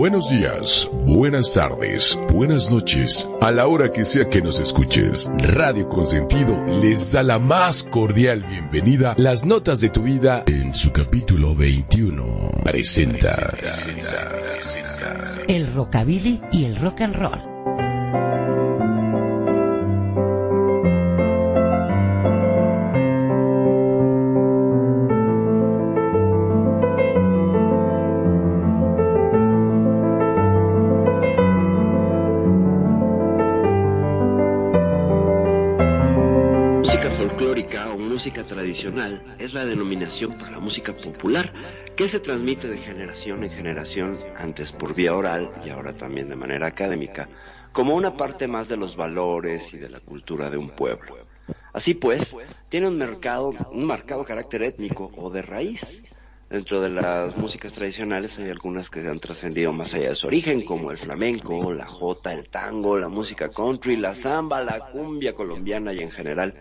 Buenos días, buenas tardes, buenas noches, a la hora que sea que nos escuches. Radio Consentido les da la más cordial bienvenida. Las notas de tu vida en su capítulo 21. Presenta. El rockabilly y el rock and roll. Es la denominación para la música popular que se transmite de generación en generación, antes por vía oral y ahora también de manera académica, como una parte más de los valores y de la cultura de un pueblo. Así pues, tiene un mercado, un marcado carácter étnico o de raíz. Dentro de las músicas tradicionales hay algunas que han trascendido más allá de su origen, como el flamenco, la jota, el tango, la música country, la samba, la cumbia colombiana y en general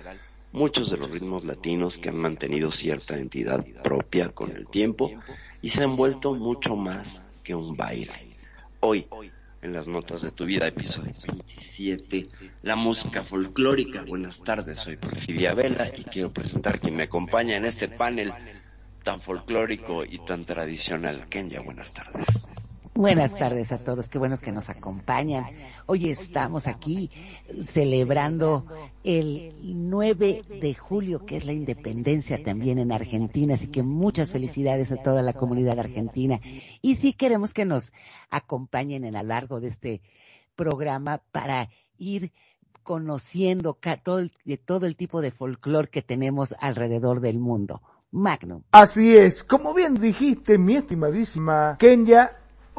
muchos de los ritmos latinos que han mantenido cierta entidad propia con el tiempo y se han vuelto mucho más que un baile. Hoy, en las notas de tu vida, episodio 27, la música folclórica. Buenas tardes, soy Porfidia Vela y quiero presentar quien me acompaña en este panel tan folclórico y tan tradicional. Kenya, buenas tardes. Buenas tardes a todos, qué buenos que nos acompañan. Hoy estamos aquí celebrando el 9 de julio, que es la independencia también en Argentina, así que muchas felicidades a toda la comunidad argentina. Y sí queremos que nos acompañen en a largo de este programa para ir conociendo todo el, de todo el tipo de folclore que tenemos alrededor del mundo. Magnum. Así es, como bien dijiste, mi estimadísima Kenya,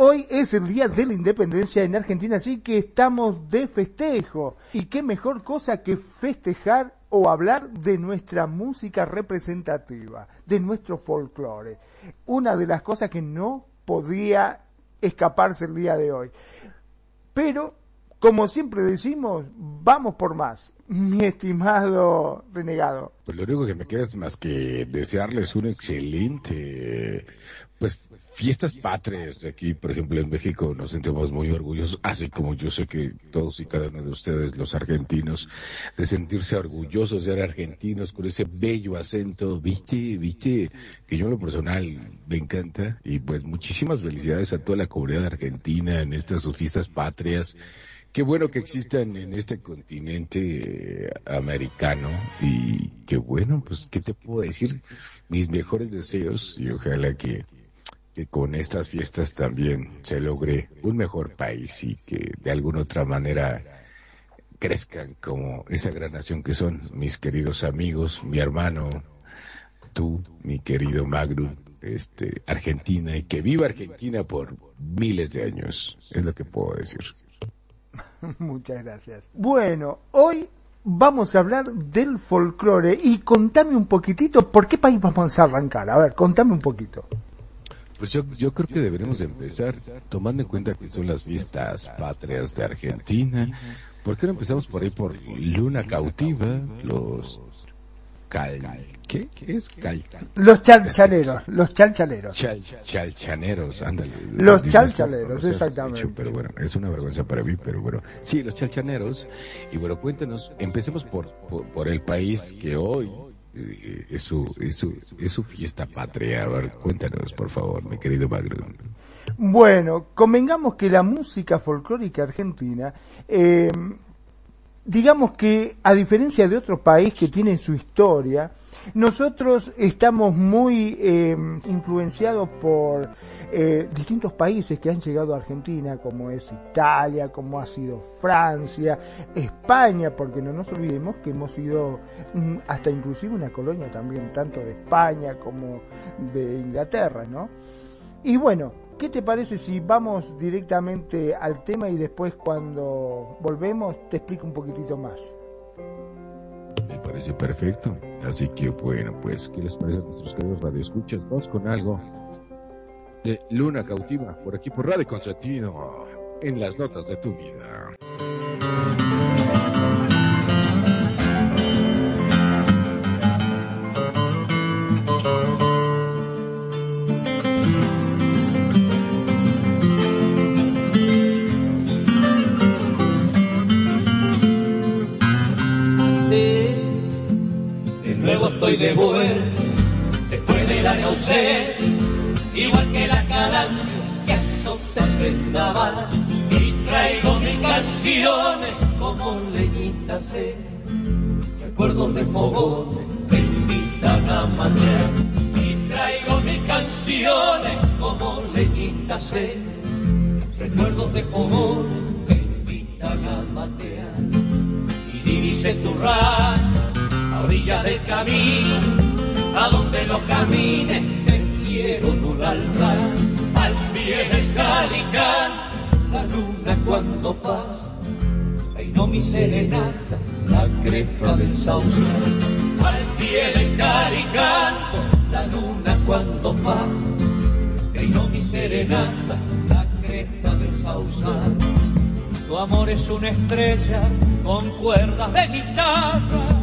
hoy es el día de la independencia en Argentina, así que estamos de festejo. Y qué mejor cosa que festejar o hablar de nuestra música representativa, de nuestro folclore. Una de las cosas que no podía escaparse el día de hoy. Pero, como siempre decimos, vamos por más. Mi estimado renegado. Pues lo único que me queda es más que desearles un excelente, pues, fiestas patrias. Aquí, por ejemplo, en México nos sentimos muy orgullosos, así como yo sé que todos y cada uno de ustedes, los argentinos, de sentirse orgullosos de ser argentinos con ese bello acento, viste, viste, que yo en lo personal me encanta. Y pues muchísimas felicidades a toda la comunidad argentina en estas sus fiestas patrias. Qué bueno que existan en este continente eh, americano y qué bueno, pues, ¿qué te puedo decir? Mis mejores deseos y ojalá que, que con estas fiestas también se logre un mejor país y que de alguna otra manera crezcan como esa gran nación que son mis queridos amigos, mi hermano, tú, mi querido Magnum, este, Argentina y que viva Argentina por miles de años, es lo que puedo decir. Muchas gracias. Bueno, hoy vamos a hablar del folclore y contame un poquitito por qué país vamos a arrancar. A ver, contame un poquito. Pues yo, yo creo que deberemos de empezar tomando en cuenta que son las fiestas patrias de Argentina. ¿Por qué no empezamos por ahí por Luna Cautiva, los cal... ¿Qué? ¿Qué es cal? Los chalchaleros, los chalchaleros. Chal, chalchaneros, ándale. Los chalchaleros, exactamente. dicho, pero bueno, es una vergüenza para mí, pero bueno. Sí, los chalchaneros. Y bueno, cuéntanos, empecemos por, por, por el país que hoy es, su, es, su, es fiesta patria. A ver, cuéntanos, por favor, mi querido Magro. Bueno, convengamos que la música folclórica argentina, eh, digamos que a diferencia de otros países que tienen su historia, nosotros estamos muy eh, influenciados por eh, distintos países que han llegado a Argentina, como es Italia, como ha sido Francia, España, porque no nos olvidemos que hemos sido mm, hasta inclusive una colonia también, tanto de España como de Inglaterra, ¿no? Y bueno, ¿qué te parece si vamos directamente al tema y después cuando volvemos te explico un poquitito más? Parece perfecto. Así que bueno, pues, ¿qué les parece a nuestros queridos radioescuchas? Vamos con algo de Luna Cautiva, por aquí por Radio Consentido, en las notas de tu vida. Estoy de vuelta, después de la ausencia, igual que la calandria que azota el vendaval. Y traigo mis canciones como leñitas sed, recuerdos de fogones que invitan a matear. Y traigo mis canciones como leñitas sed, recuerdos de fogones que invitan a matear. Y divise tu rayo a orillas del camino, a donde los camines te quiero un altar, al pie del calicán, la luna cuando pasa, peinó mi serenata, la cresta del sausal, al pie del calicán, la luna cuando pasa, peinó mi serenata, la cresta del sausal. Tu amor es una estrella con cuerdas de guitarra,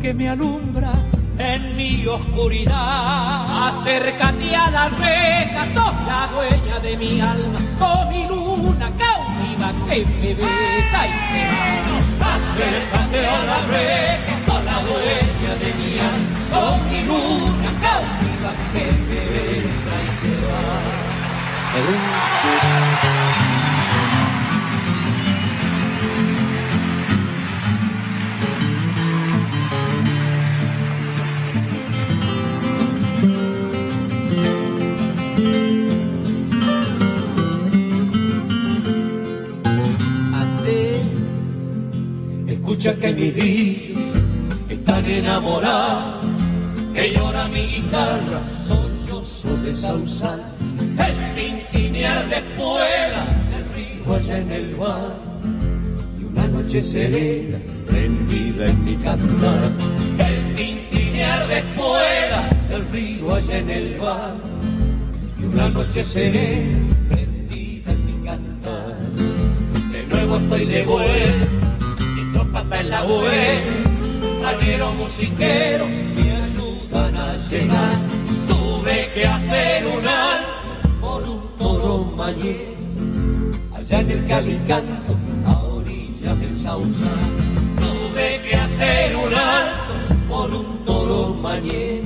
que me alumbra en mi oscuridad. Acércate a la reja, sos la dueña de mi alma, con mi luna cautiva que me besa y se va. Acércate a la reja, sos la dueña de mi alma, sos mi luna cautiva que me besa y se va. Que mis días están enamorados, que llora mi guitarra, sollozo de sausal, el tintinear de espuela, el río allá en el bar, y una noche serena prendida en mi cantar, el tintinear de espuela, el río allá en el bar, y una noche serena prendida en mi cantar. De nuevo estoy de vuelta, mi la vuelta, aguero musiquero me ayudan a llegar. Tuve que hacer un alto por un toro mañé, allá en el Calicanto, a orilla del Sausal. Tuve que hacer un alto por un toro mañé,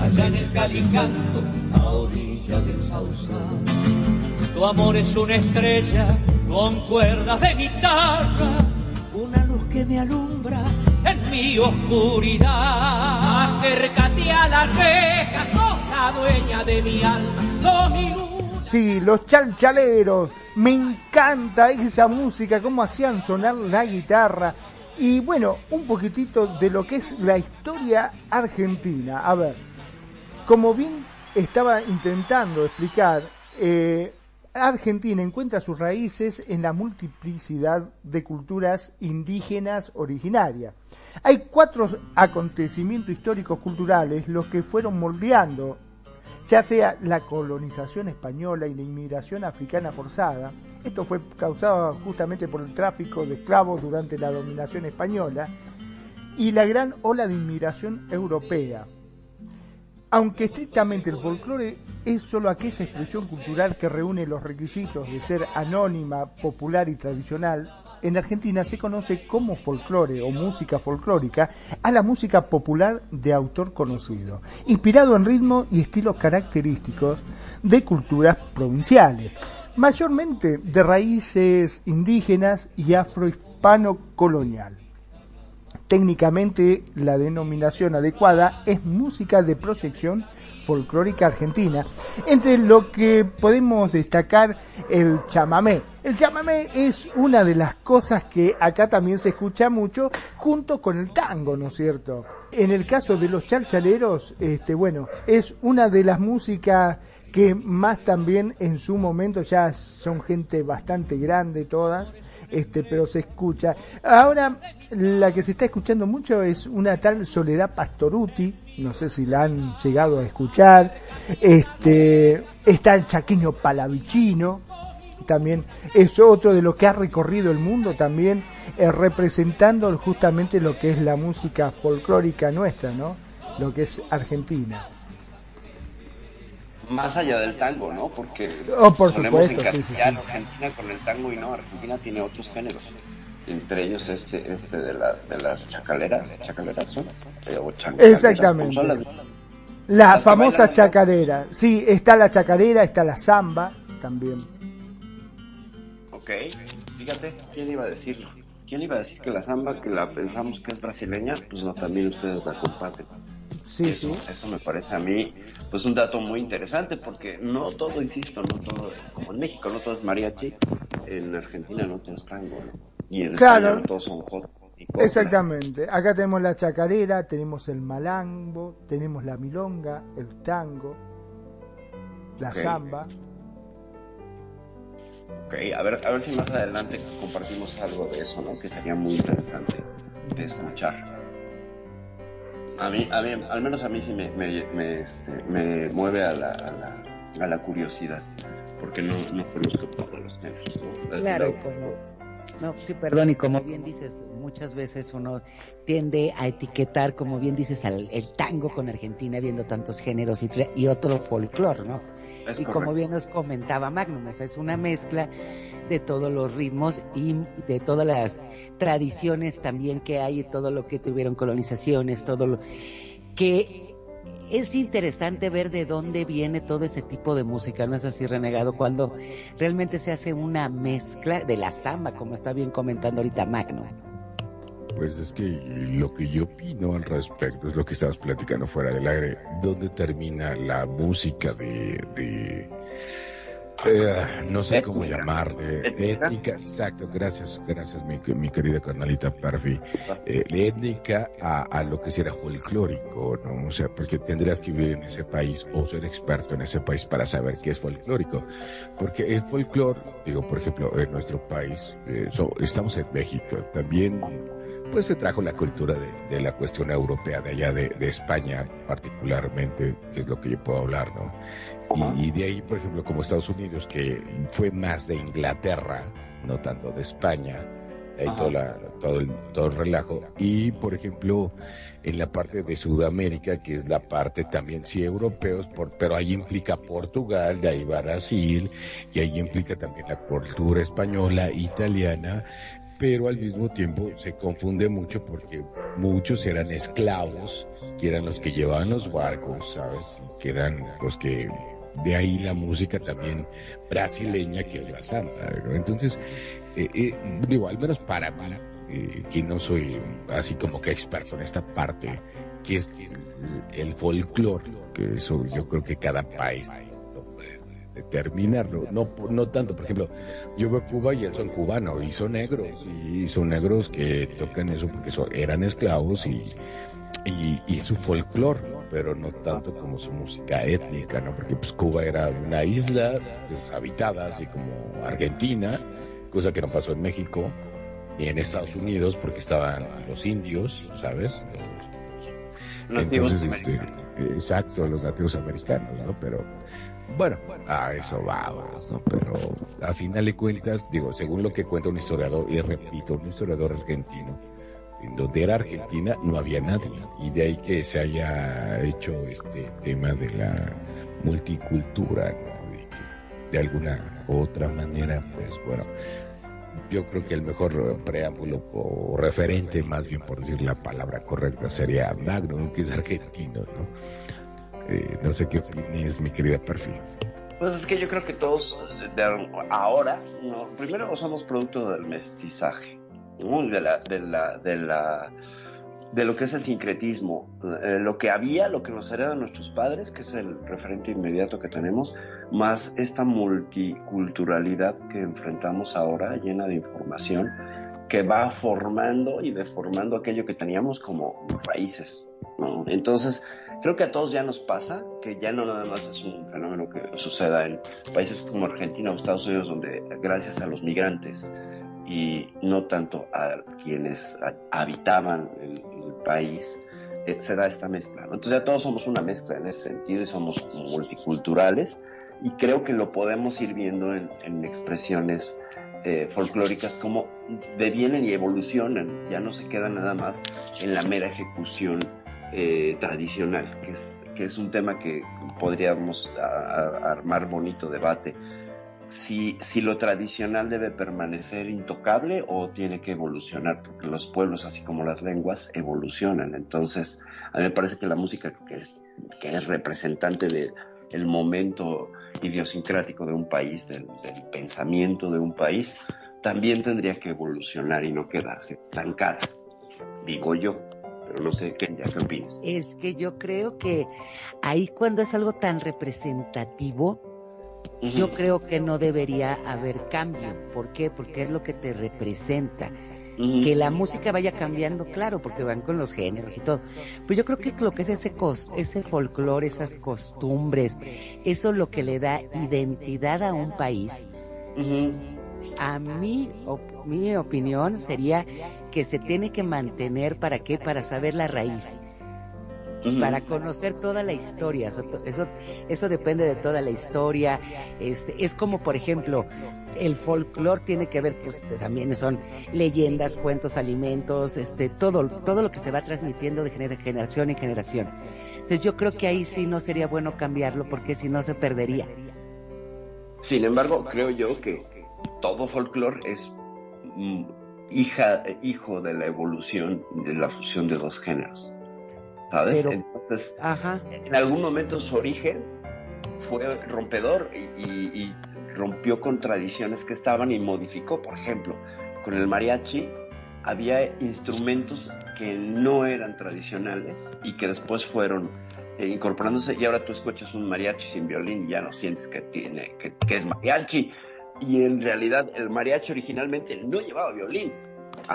allá en el Calicanto, a orilla del Sausal. Tu amor es una estrella con cuerdas de guitarra, me alumbra en mi oscuridad. Acércate a la reja, sos la dueña de mi alma, sos mi. Sí, los chalchaleros, me encanta esa música, cómo hacían sonar la guitarra. Y bueno, un poquitito de lo que es la historia argentina. A ver, como bien estaba intentando explicar, eh, Argentina encuentra sus raíces en la multiplicidad de culturas indígenas originarias. Hay cuatro acontecimientos históricos culturales los que fueron moldeando, ya sea la colonización española y la inmigración africana forzada. Esto fue causado justamente por el tráfico de esclavos durante la dominación española y la gran ola de inmigración europea. Aunque estrictamente el folclore es solo aquella expresión cultural que reúne los requisitos de ser anónima, popular y tradicional, en Argentina se conoce como folclore o música folclórica a la música popular de autor conocido, inspirado en ritmos y estilos característicos de culturas provinciales, mayormente de raíces indígenas y afrohispano colonial. Técnicamente la denominación adecuada es música de proyección folclórica argentina, entre lo que podemos destacar el chamamé. El chamamé es una de las cosas que acá también se escucha mucho junto con el tango, ¿no es cierto? En el caso de los chalchaleros, este bueno, es una de las músicas que más también en su momento ya son gente bastante grande todas, este, pero se escucha. Ahora, la que se está escuchando mucho es una tal Soledad Pastoruti, no sé si la han llegado a escuchar, este, está el Chaqueño Palavicino, también es otro de lo que ha recorrido el mundo también eh, representando justamente lo que es la música folclórica nuestra, ¿no? Lo que es Argentina. Más allá del tango, ¿no? Porque oh, por supuesto, en sí, sí, sí. Argentina con el tango y no, Argentina tiene otros géneros. Entre ellos este, este de, la, de las chacaleras, chacaleras son, Eh, o chancaleras, Exactamente. son las- La Las famosa chacarera. Sí, está la chacarera, está la samba también. Ok, fíjate, ¿quién iba a decirlo? ¿Quién iba a decir que la samba, que la pensamos que es brasileña, pues no, también ustedes la comparten? Sí, eso, sí. eso me parece a mí, pues un dato muy interesante, porque no todo, insisto, no todo, como en México no todo es mariachi, en Argentina no todo es tango, ¿no? Y en Claro. España no todos son hot y. Exactamente. Acá tenemos la chacarera, tenemos el malambo, tenemos la milonga, el tango, la Ok. samba. Ok, a ver, a ver si más adelante compartimos algo de eso, ¿no? Que sería muy interesante de escuchar. A mí, a mí, al menos a mí sí me, me, me, este, me mueve a la, a la, a la curiosidad, porque no, no conozco todos los géneros, ¿no? Claro, como, no, sí, perdón, y como bien dices, muchas veces uno tiende a etiquetar, como bien dices, al, el tango con Argentina, viendo tantos géneros y, otro folclor, ¿no? Es y como bien nos comentaba Magnum, o sea, es una mezcla de todos los ritmos y de todas las tradiciones también que hay, y todo lo que tuvieron colonizaciones, todo lo que es interesante ver de dónde viene todo ese tipo de música, ¿no es así, Renegado? Cuando realmente se hace una mezcla de la samba, como está bien comentando ahorita Magnum. Pues es que lo que yo opino al respecto es lo que estabas platicando fuera del aire. ¿Dónde termina la música de eh, no sé cómo Étnica. llamar, de, de Étnica. étnica? Exacto, gracias, gracias mi, mi querida carnalita Perfi. Eh, de étnica a, a lo que será folclórico, ¿no? O sea, porque tendrías que vivir en ese país o ser experto en ese país para saber qué es folclórico. Porque el folclore, digo, por ejemplo, en nuestro país, eh, so- estamos en México, también pues se trajo la cultura de, de la cuestión europea de allá de, de España particularmente, que es lo que yo puedo hablar, ¿no? Y, y de ahí, por ejemplo, como Estados Unidos, que fue más de Inglaterra, no tanto de España, ahí Ajá. todo, la- todo, el, todo el relajo. Y, por ejemplo, en la parte de Sudamérica, que es la parte también, sí, europeos, por, pero ahí implica Portugal, de ahí Brasil, y ahí implica también la cultura española, italiana, pero al mismo tiempo se confunde mucho porque muchos eran esclavos, que eran los que llevaban los barcos, ¿sabes? Que eran los que, de ahí la música también brasileña, que es la samba, ¿no? Entonces, eh, eh, digo, al menos para mí, eh, que no soy así como que experto en esta parte, que es el, el folclore, que eso yo creo que cada país lo puede determinarlo, no, no tanto, por ejemplo, yo veo Cuba y él son cubanos y son negros y son negros que tocan eso porque son- eran esclavos y, y, y su folclore, pero no tanto como su música étnica, ¿no? Porque pues Cuba era una isla deshabitada, así como Argentina, cosa que no pasó en México ni en Estados Unidos porque estaban los indios, ¿sabes? Nativos Entonces, este, exacto, los nativos americanos, ¿no? Pero, bueno, a eso vamos, ¿no? Pero, a final de cuentas, digo, según lo que cuenta un historiador, y repito, un historiador argentino, en donde era Argentina no había nadie, y de ahí que se haya hecho este tema de la multicultura, de alguna u otra manera, pues, bueno, yo creo que el mejor preámbulo o referente, más bien por decir la palabra correcta, sería Magnum, que es argentino, ¿no? Eh, no sé qué opinas, mi querida Perfil. Pues es que yo creo que todos ahora, no, primero somos producto del mestizaje, de la, de la, de lo que es el sincretismo, eh, lo que había, lo que nos heredan nuestros padres, que es el referente inmediato que tenemos, más esta multiculturalidad que enfrentamos ahora, llena de información, que va formando y deformando aquello que teníamos como raíces. Entonces, creo que a todos ya nos pasa, que ya no nada más es un fenómeno que suceda en países como Argentina o Estados Unidos, donde gracias a los migrantes, y no tanto a quienes habitaban el, país, eh, se da esta mezcla. Entonces ya todos somos una mezcla en ese sentido y somos multiculturales y creo que lo podemos ir viendo en, expresiones eh, folclóricas como devienen y evolucionan, ya no se quedan nada más en la mera ejecución eh, tradicional, que es, que es un tema que podríamos armar bonito debate si, si lo tradicional debe permanecer intocable o tiene que evolucionar, porque los pueblos, así como las lenguas, evolucionan. Entonces, a mí me parece que la música que es, representante del momento idiosincrático de un país, del, pensamiento de un país, también tendría que evolucionar y no quedarse estancada, digo yo. Pero no sé qué, ya qué opinas. Es que yo creo que ahí cuando es algo tan representativo, yo creo que no debería haber cambio. ¿Por qué? Porque es lo que te representa. Que la música vaya cambiando, claro, porque van con los géneros y todo. Pero yo creo que lo que es ese, ese folclore, esas costumbres, eso es lo que le da identidad a un país. A mí, mi opinión sería que se tiene que mantener, ¿para qué? Para saber la raíz para conocer toda la historia. Eso, eso, depende de toda la historia. Este, es como, por ejemplo, el folclore tiene que ver, pues también son leyendas, cuentos, alimentos, este, todo, todo lo que se va transmitiendo de generación en generación. Entonces yo creo que ahí sí no sería bueno cambiarlo porque si no se perdería. Sin embargo, creo yo que todo folclore es mm, hija, hijo de la evolución de la fusión de dos géneros. ¿Sabes? Entonces, en algún momento su origen fue rompedor y, rompió con tradiciones que estaban y modificó, por ejemplo, con el mariachi había instrumentos que no eran tradicionales y que después fueron eh, incorporándose y ahora tú escuchas un mariachi sin violín y ya no sientes que tiene que, que es mariachi y en realidad el mariachi originalmente no llevaba violín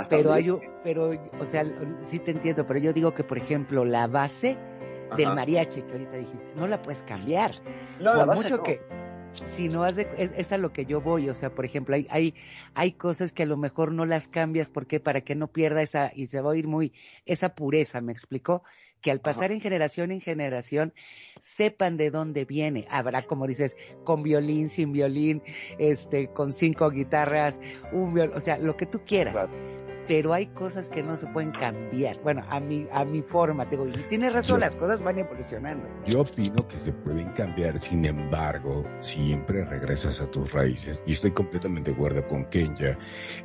pero hay, pero, o sea, sí te entiendo, pero yo digo que, por ejemplo, la base del mariachi que ahorita dijiste, no la puedes cambiar. No, por mucho que, si no hace, es, a lo que yo voy, o sea, por ejemplo, hay, hay, hay cosas que a lo mejor no las cambias, porque Para que no pierda esa, y se va a oír muy, esa pureza, ¿me explicó? Que al pasar en generación en generación, sepan de dónde viene. Habrá, como dices, con violín, sin violín, este, con cinco guitarras, un violín, o sea, lo que tú quieras pero hay cosas que no se pueden cambiar. Bueno, a mi, a mi forma, te digo, y tienes razón, las cosas van evolucionando. Yo opino que se pueden cambiar, sin embargo, siempre regresas a tus raíces. Y estoy completamente de acuerdo con Kenya,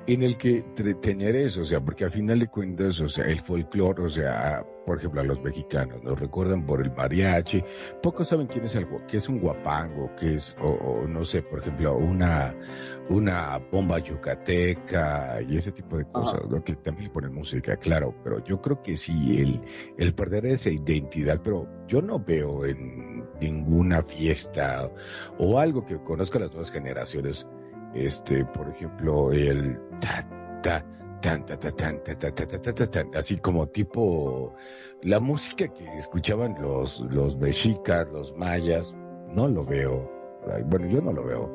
en el que tener eso, o sea, porque al final de cuentas, o sea, el folclore, o sea, por ejemplo, a los mexicanos, nos recuerdan por el mariachi, pocos saben quién es algo, qué es un guapango, qué es, o, no sé, por ejemplo, una, una bomba yucateca y ese tipo de cosas, ¿no? Que también le ponen música, claro, pero yo creo que sí, el, el perder esa identidad, pero yo no veo en ninguna fiesta o algo que conozca las nuevas generaciones, este, por ejemplo, el ta, ta, tan, tan, tan, así como tipo la música que escuchaban los, los mexicas, los mayas, no lo veo. Bueno, yo no lo veo,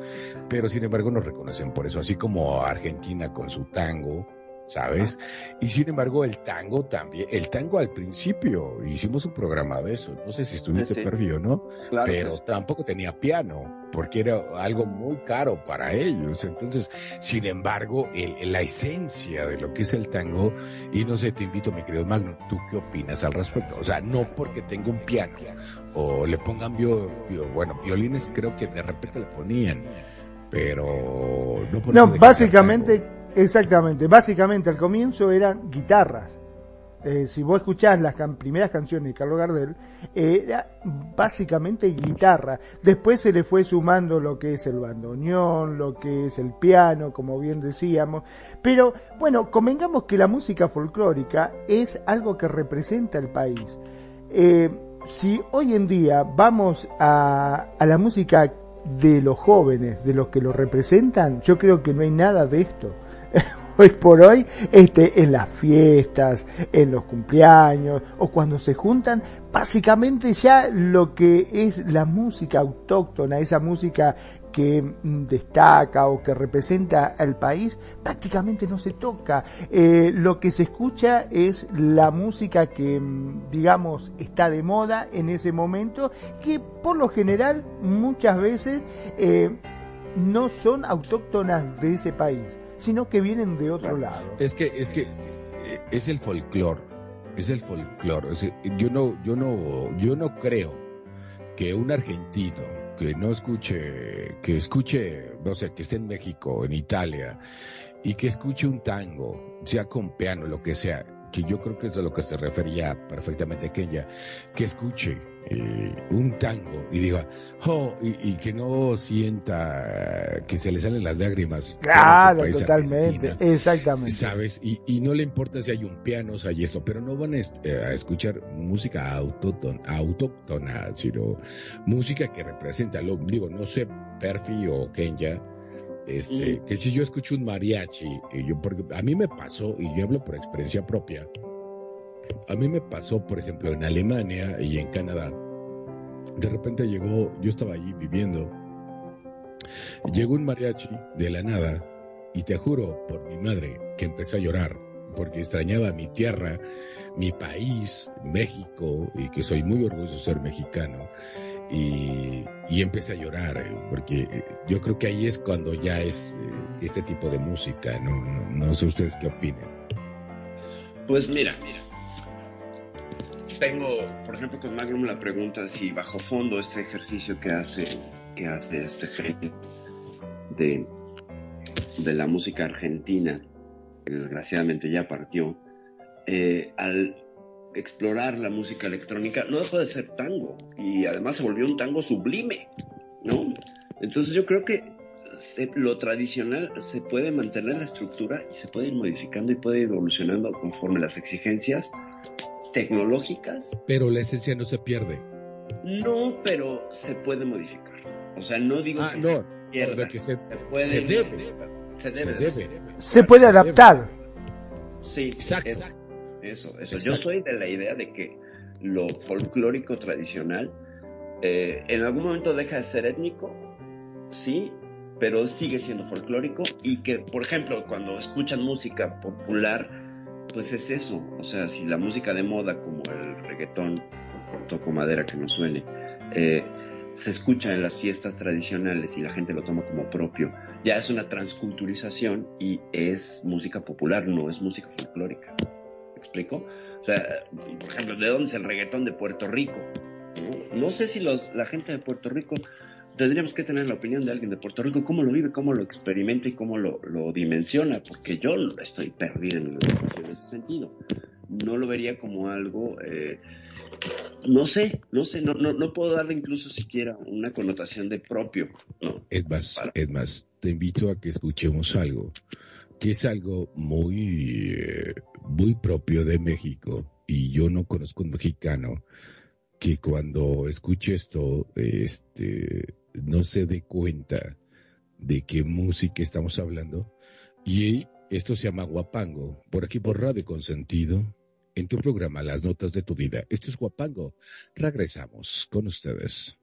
pero sin embargo nos reconocen por eso, así como Argentina con su tango, ¿sabes? Y sin embargo, el tango también, el tango al principio, hicimos un programa de eso, no sé si estuviste sí, o no, pero tampoco tenía piano, porque era algo muy caro para ellos. Entonces, sin embargo, la esencia de lo que es el tango, y no sé, te invito, mi querido Magno, ¿tú qué opinas al respecto? O sea, no porque tenga un piano o le pongan, bio, bueno, violines creo que de repente le ponían, pero no, no básicamente Exactamente, básicamente al comienzo eran guitarras. Eh, si vos escuchás las primeras canciones de Carlos Gardel, era básicamente guitarra. Después se le fue sumando lo que es el bandoneón, lo que es el piano, como bien decíamos. Pero bueno, convengamos que la música folclórica es algo que representa el país. Eh, si hoy en día vamos a, a la música de los jóvenes, de los que lo representan, yo creo que no hay nada de esto. hoy por hoy, este, en las fiestas, en los cumpleaños o cuando se juntan, básicamente ya lo que es la música autóctona, esa música que mm, destaca o que representa al país, prácticamente no se toca. Eh, lo que se escucha es la música que, mm, digamos, está de moda en ese momento, que por lo general muchas veces eh, no son autóctonas de ese país sino que vienen de otro lado. Es que, es que eh, es el folclore, es el folclore. yo no, yo no, yo no creo que un argentino que no escuche, que escuche, no sé, que esté en México, en Italia, y que escuche un tango, sea con piano, lo que sea, que yo creo que es a lo que se refería perfectamente Kenya, que escuche eh, un tango y diga, oh, y, que no sienta que se le salen las lágrimas. Claro, totalmente, exactamente. ¿Sabes? Y, y, no le importa si hay un piano, si hay esto, pero no van a, eh, escuchar música autóctona, autóctona, sino música que representa, lo, digo, no sé, Perfi o Kenya, este, que si yo escucho un mariachi, y yo, porque a mí me pasó, y yo hablo por experiencia propia, a mí me pasó, por ejemplo, en Alemania y en Canadá, de repente llegó, yo estaba allí viviendo, llegó un mariachi de la nada, y te juro por mi madre que empezó a llorar, porque extrañaba mi tierra, mi país, México, y que soy muy orgulloso de ser mexicano y, empecé a llorar, eh, porque eh, yo creo que ahí es cuando ya es eh, este tipo de música, ¿no? No, sé ustedes qué opinen. Pues mira, mira. Tengo, por ejemplo, con Magnum la pregunta si bajo fondo este ejercicio que hace, que hace este genio de, de la música argentina, que desgraciadamente ya partió, al explorar la música electrónica, no dejó de ser tango y además se volvió un tango sublime, ¿no? Entonces yo creo que lo tradicional se puede mantener la estructura y se puede ir modificando y puede ir evolucionando conforme las exigencias tecnológicas. Pero la esencia no se pierde. No, pero se puede modificar. O sea, no digo ah, que, se, puede, se, debe. Se debe. Se, puede adaptar. Sí, exacto. Eso, eso. Yo soy de la idea de que lo folclórico tradicional eh, en algún momento deja de ser étnico, sí, pero sigue siendo folclórico y que, por ejemplo, cuando escuchan música popular, pues es eso. O sea, si la música de moda como el reggaetón, por toco madera que no suene, eh, se escucha en las fiestas tradicionales y la gente lo toma como propio, ya es una transculturización y es música popular, no es música folclórica explico? O sea, por ejemplo, ¿de dónde es el reggaetón de Puerto Rico? No, sé si los, la gente de Puerto Rico tendríamos que tener la opinión de alguien de Puerto Rico, cómo lo vive, cómo lo experimenta y cómo lo, dimensiona, porque yo estoy perdido en, ese sentido. No lo vería como algo, eh, no sé, no sé, no, no, no, puedo darle incluso siquiera una connotación de propio. No, es más, es más, te invito a que escuchemos algo que es algo muy, eh, muy propio de México y yo no conozco un mexicano que cuando escuche esto, este, no se dé cuenta de qué música estamos hablando. Y esto se llama Guapango, por aquí por Radio Consentido, en tu programa Las Notas de tu Vida. Esto es Guapango. Regresamos con ustedes.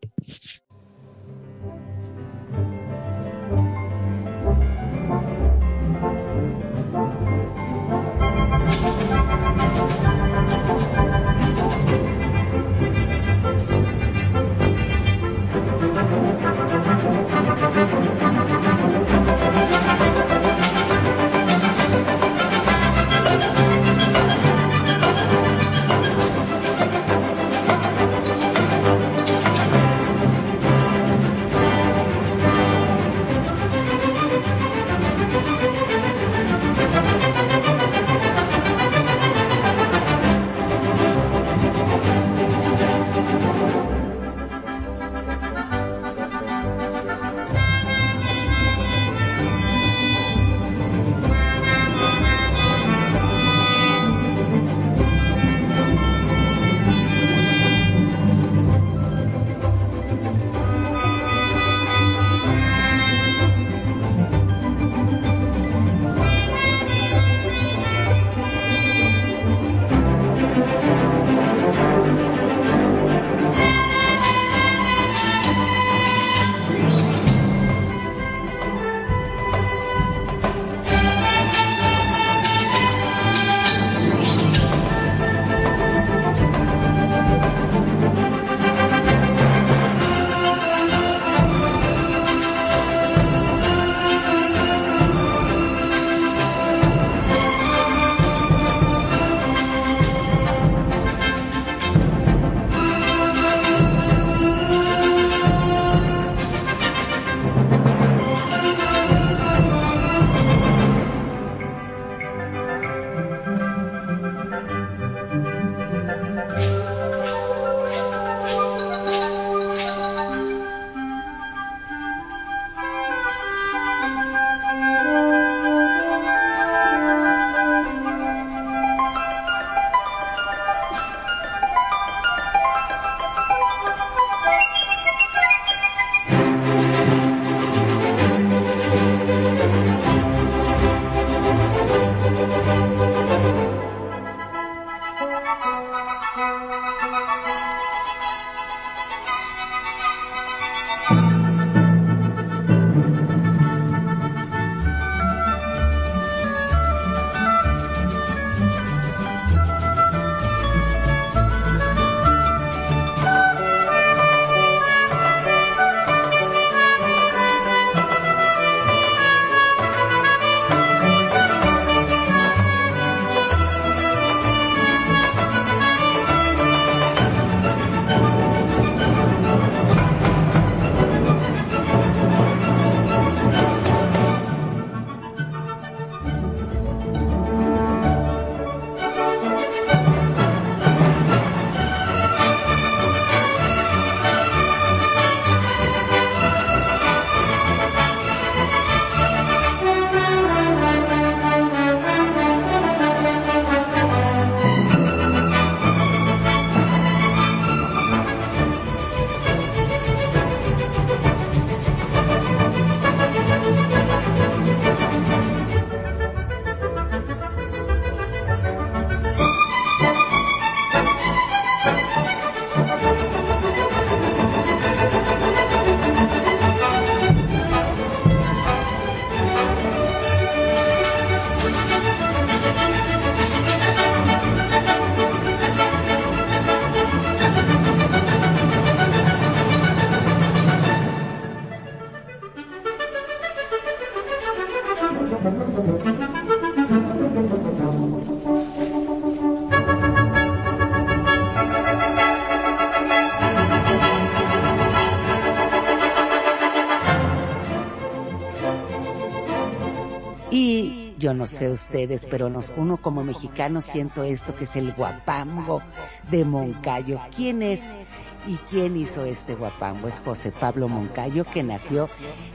Sé ustedes, pero nos, uno como mexicano siento esto que es el guapango de Moncayo. ¿Quién es y quién hizo este guapango? Es José Pablo Moncayo, que nació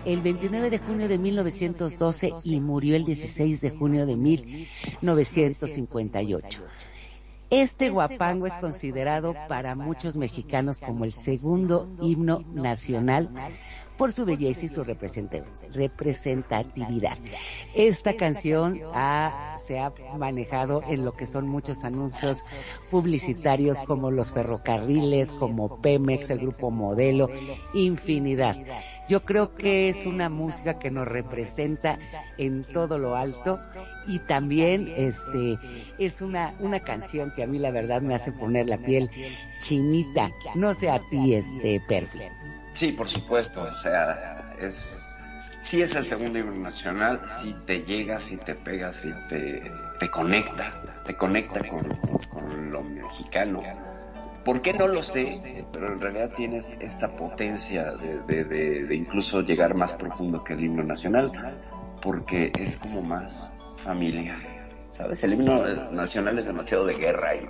el 29 de junio de 1912 y murió el 16 de junio de 1958. Este guapango es considerado para muchos mexicanos como el segundo himno nacional por su belleza y su representatividad. Esta canción se ha manejado en lo que son muchos anuncios publicitarios como los ferrocarriles, como Pemex, el grupo Modelo, infinidad. Yo creo que es una música que nos representa en todo lo alto y también este es una una canción que a mí la verdad me hace poner la piel chinita. No sé a ti este perfil. Sí, por supuesto, o sea, es sí es el segundo himno nacional, sí te llega, sí te pega, sí te, te conecta, te conecta con, con, lo mexicano. ¿Por qué no lo sé? Pero en realidad tienes esta potencia de, de, de, incluso llegar más profundo que el himno nacional, porque es como más familia. ¿Sabes? El himno nacional es demasiado de guerra y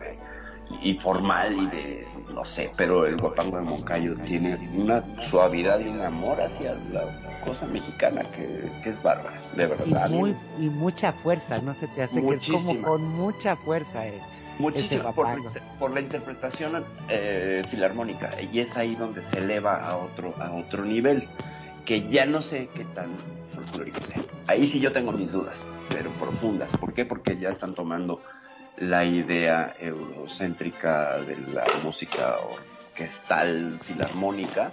y formal y de, no sé, pero el guapango de Moncayo tiene una suavidad y un amor hacia la cosa mexicana que, es bárbara, de verdad. Y, mucha fuerza, ¿no se te hace que es como con mucha fuerza? Eh, Muchísimo, por, por, la interpretación eh, filarmónica, y es ahí donde se eleva a otro, a otro nivel, que ya no sé qué tan folclórico sea. Ahí sí yo tengo mis dudas, pero profundas. ¿Por qué? Porque ya están tomando la idea eurocéntrica de la música orquestal filarmónica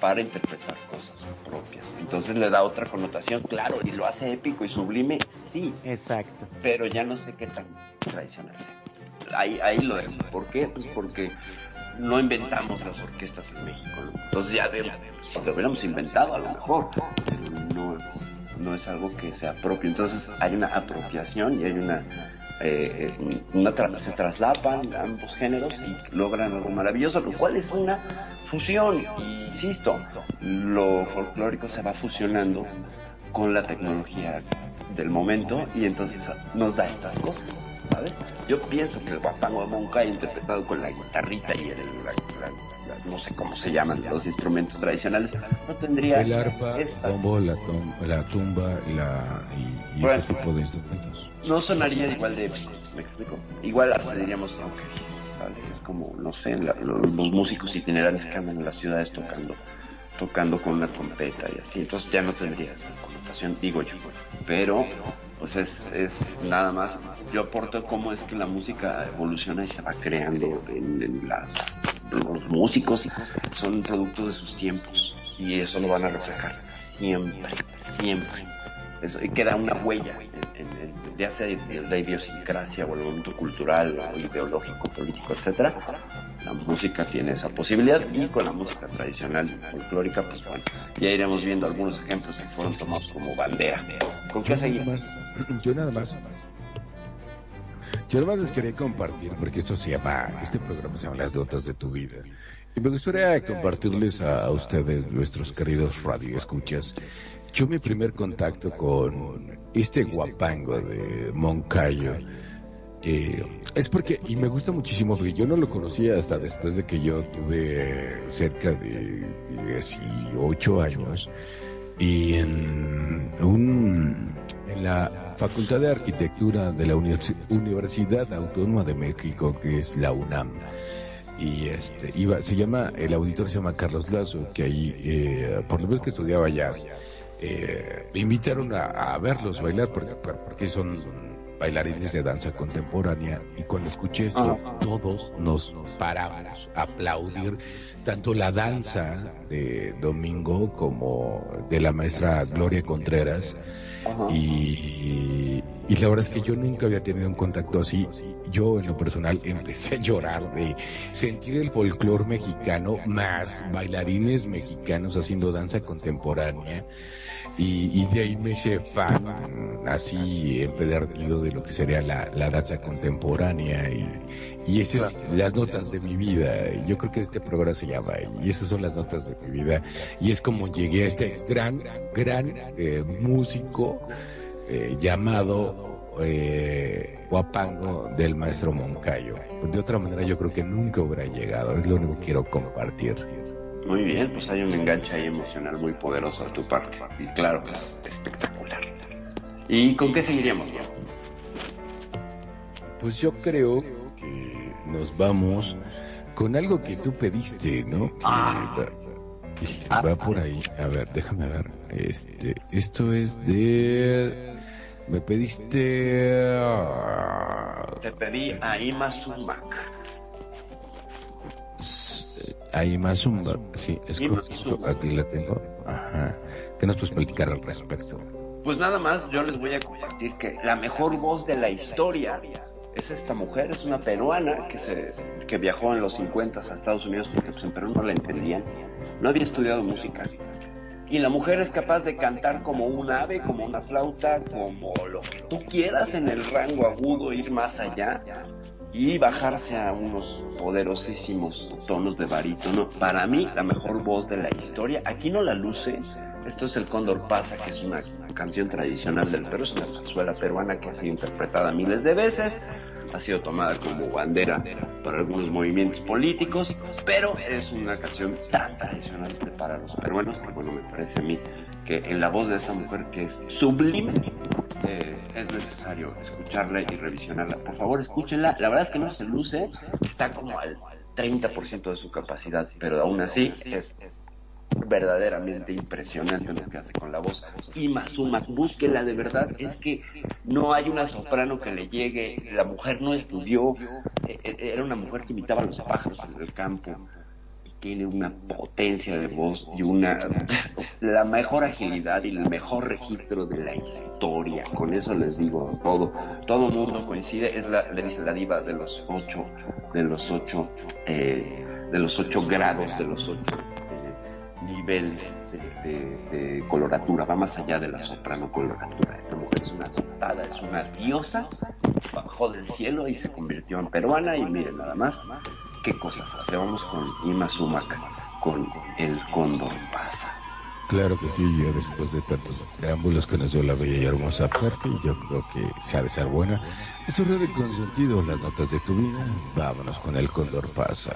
para interpretar cosas propias. Entonces le da otra connotación, claro, y lo hace épico y sublime, sí. Exacto. Pero ya no sé qué tan tradicional sea. Ahí, ahí lo dejo. ¿Por qué? Pues porque no inventamos las orquestas en México. Entonces ya, si lo hubiéramos inventado a lo mejor, pero no, no es algo que sea propio. Entonces hay una apropiación y hay una eh, una se traslapan ambos géneros y logran algo maravilloso, lo cual es una fusión. Insisto, lo folclórico se va fusionando con la tecnología del momento y entonces nos da estas cosas. ¿sabes? Yo pienso que el guapango de Moncayo interpretado con la guitarrita y el, no sé cómo se llaman los instrumentos tradicionales, no tendría... El arpa, el bombo, la, la tumba la, y, ese tipo de instrumentos. No sonaría igual de... ¿Me explico? Igual hasta diríamos, Es como, no sé, los, músicos itinerantes que andan en las ciudades tocando tocando con una trompeta y así, entonces ya no tendría esa connotación, digo yo. Pero pues es, es nada más, yo aporto cómo es que la música evoluciona y se va creando en, las, los músicos son producto de sus tiempos y eso lo van a reflejar siempre, siempre. Eso, y queda una huella, en, ya sea de la idiosincrasia o el momento cultural o ideológico, político, etcétera. La música tiene esa posibilidad y con la música tradicional folclórica, pues bueno, ya iremos viendo algunos ejemplos que fueron tomados como bandera. ¿Con qué seguimos? Yo nada más. Yo nada más les quería compartir, porque esto se llama, este programa se llama Las Notas de tu Vida. Y me gustaría compartirles a, ustedes, nuestros queridos radioescuchas, yo mi primer contacto con este guapango de Moncayo, eh, es porque, y me gusta muchísimo, porque yo no lo conocía hasta después de que yo tuve cerca de 18 años, y en un en la Facultad de Arquitectura de la Universidad Autónoma de México, que es la UNAM. Y este, iba, se llama, el auditor se llama Carlos Lazo, que ahí, eh, por lo menos que estudiaba jazz, eh, me invitaron a, verlos bailar porque, porque son bailarines de danza contemporánea y cuando escuché esto todos nos paramos a aplaudir tanto la danza de Domingo como de la maestra Gloria Contreras y, y, la verdad es que yo nunca había tenido un contacto así. Yo en lo personal empecé a llorar de sentir el folclore mexicano más bailarines mexicanos haciendo danza contemporánea. Y, de ahí me hice fan así empedernido de lo que sería la, la danza contemporánea y, y esas son las notas de mi vida. Yo creo que este programa se llama y esas son las notas de mi vida. Y es como llegué a este gran, gran eh, músico eh, llamado eh, Guapango del maestro Moncayo. De otra manera yo creo que nunca hubiera llegado, es lo único que quiero compartir. Muy bien, pues hay un enganche ahí emocional muy poderoso de tu parte. Y claro espectacular. ¿Y con qué seguiríamos? Pues yo creo que nos vamos con algo que tú pediste, ¿no? Que Ah. va por ahí. A ver, déjame ver. Este, esto es de. Me pediste. ah, Te pedí a Ima Sumac. Ahí más un. Sí, es correcto. Aquí la tengo. Ajá. ¿Qué nos puedes platicar al respecto? Pues nada más, yo les voy a compartir que la mejor voz de la historia es esta mujer, es una peruana que se que viajó en los 50 a Estados Unidos porque pues, en Perú no la entendían, no había estudiado música. Y la mujer es capaz de cantar como un ave, como una flauta, como lo que tú quieras en el rango agudo, ir más allá y bajarse a unos poderosísimos tonos de barítono. Para mí, la mejor voz de la historia. Aquí no la luce. Esto es el Cóndor Pasa, que es una canción tradicional del Perú, es una zarzuela peruana que ha sido interpretada miles de veces, ha sido tomada como bandera para algunos movimientos políticos, pero es una canción tan tradicional para los peruanos que, bueno, me parece a mí en la voz de esta mujer que es sublime, eh, es necesario escucharla y revisionarla. Por favor, escúchenla. La verdad es que no se luce, está como al 30% de su capacidad, pero aún así es verdaderamente impresionante lo que hace con la voz. Y Mazuma, búsquela de verdad, es que no hay una soprano que le llegue, la mujer no estudió, eh, eh, era una mujer que imitaba a los pájaros en el campo, tiene una potencia de voz y una la mejor agilidad y el mejor registro de la historia. Con eso les digo todo. Todo el mundo coincide. Es la, le dice la diva de los ocho, de los ocho, eh, de los ocho grados, de los ocho eh, niveles de, de- de coloratura. Va más allá de la soprano coloratura. Esta mujer es una dotada, es una diosa. Bajó del cielo y se convirtió en peruana. Y miren nada más qué cosas hace. Vamos con Ima Sumac, con el cóndor pasa. Claro que sí, ya después de tantos preámbulos que nos dio la bella y hermosa Perfi, yo creo que se ha de ser buena. Eso red de consentido, las notas de tu vida. Vámonos con el Cóndor Pasa.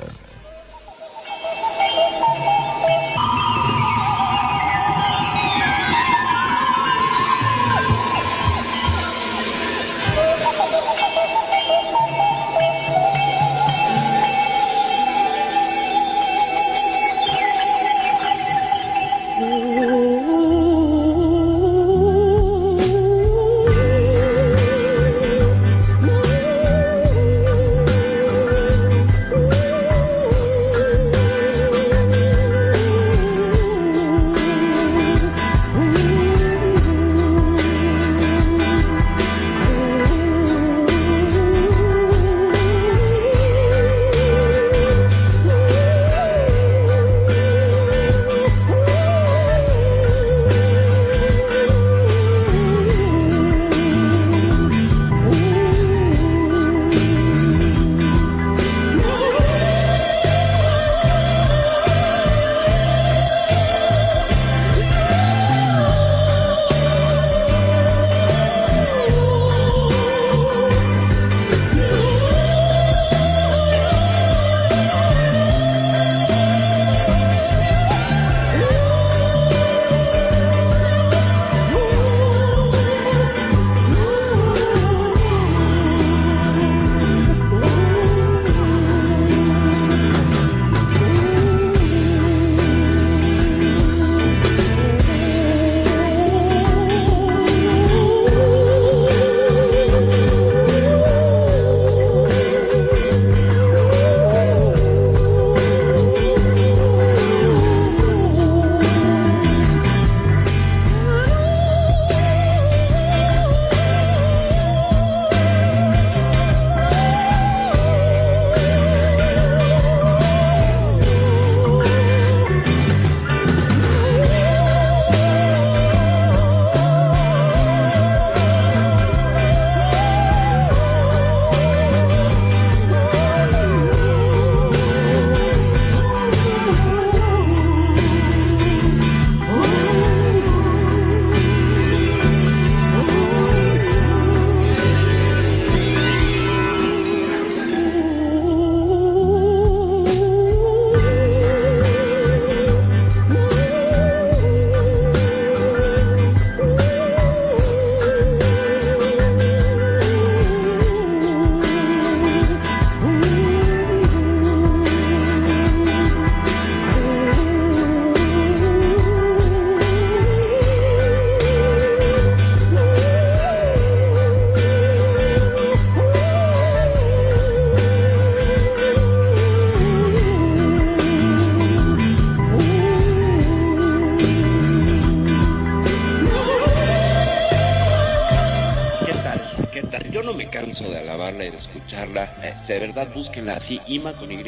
Verdad, búsquenla así, Ima con Y,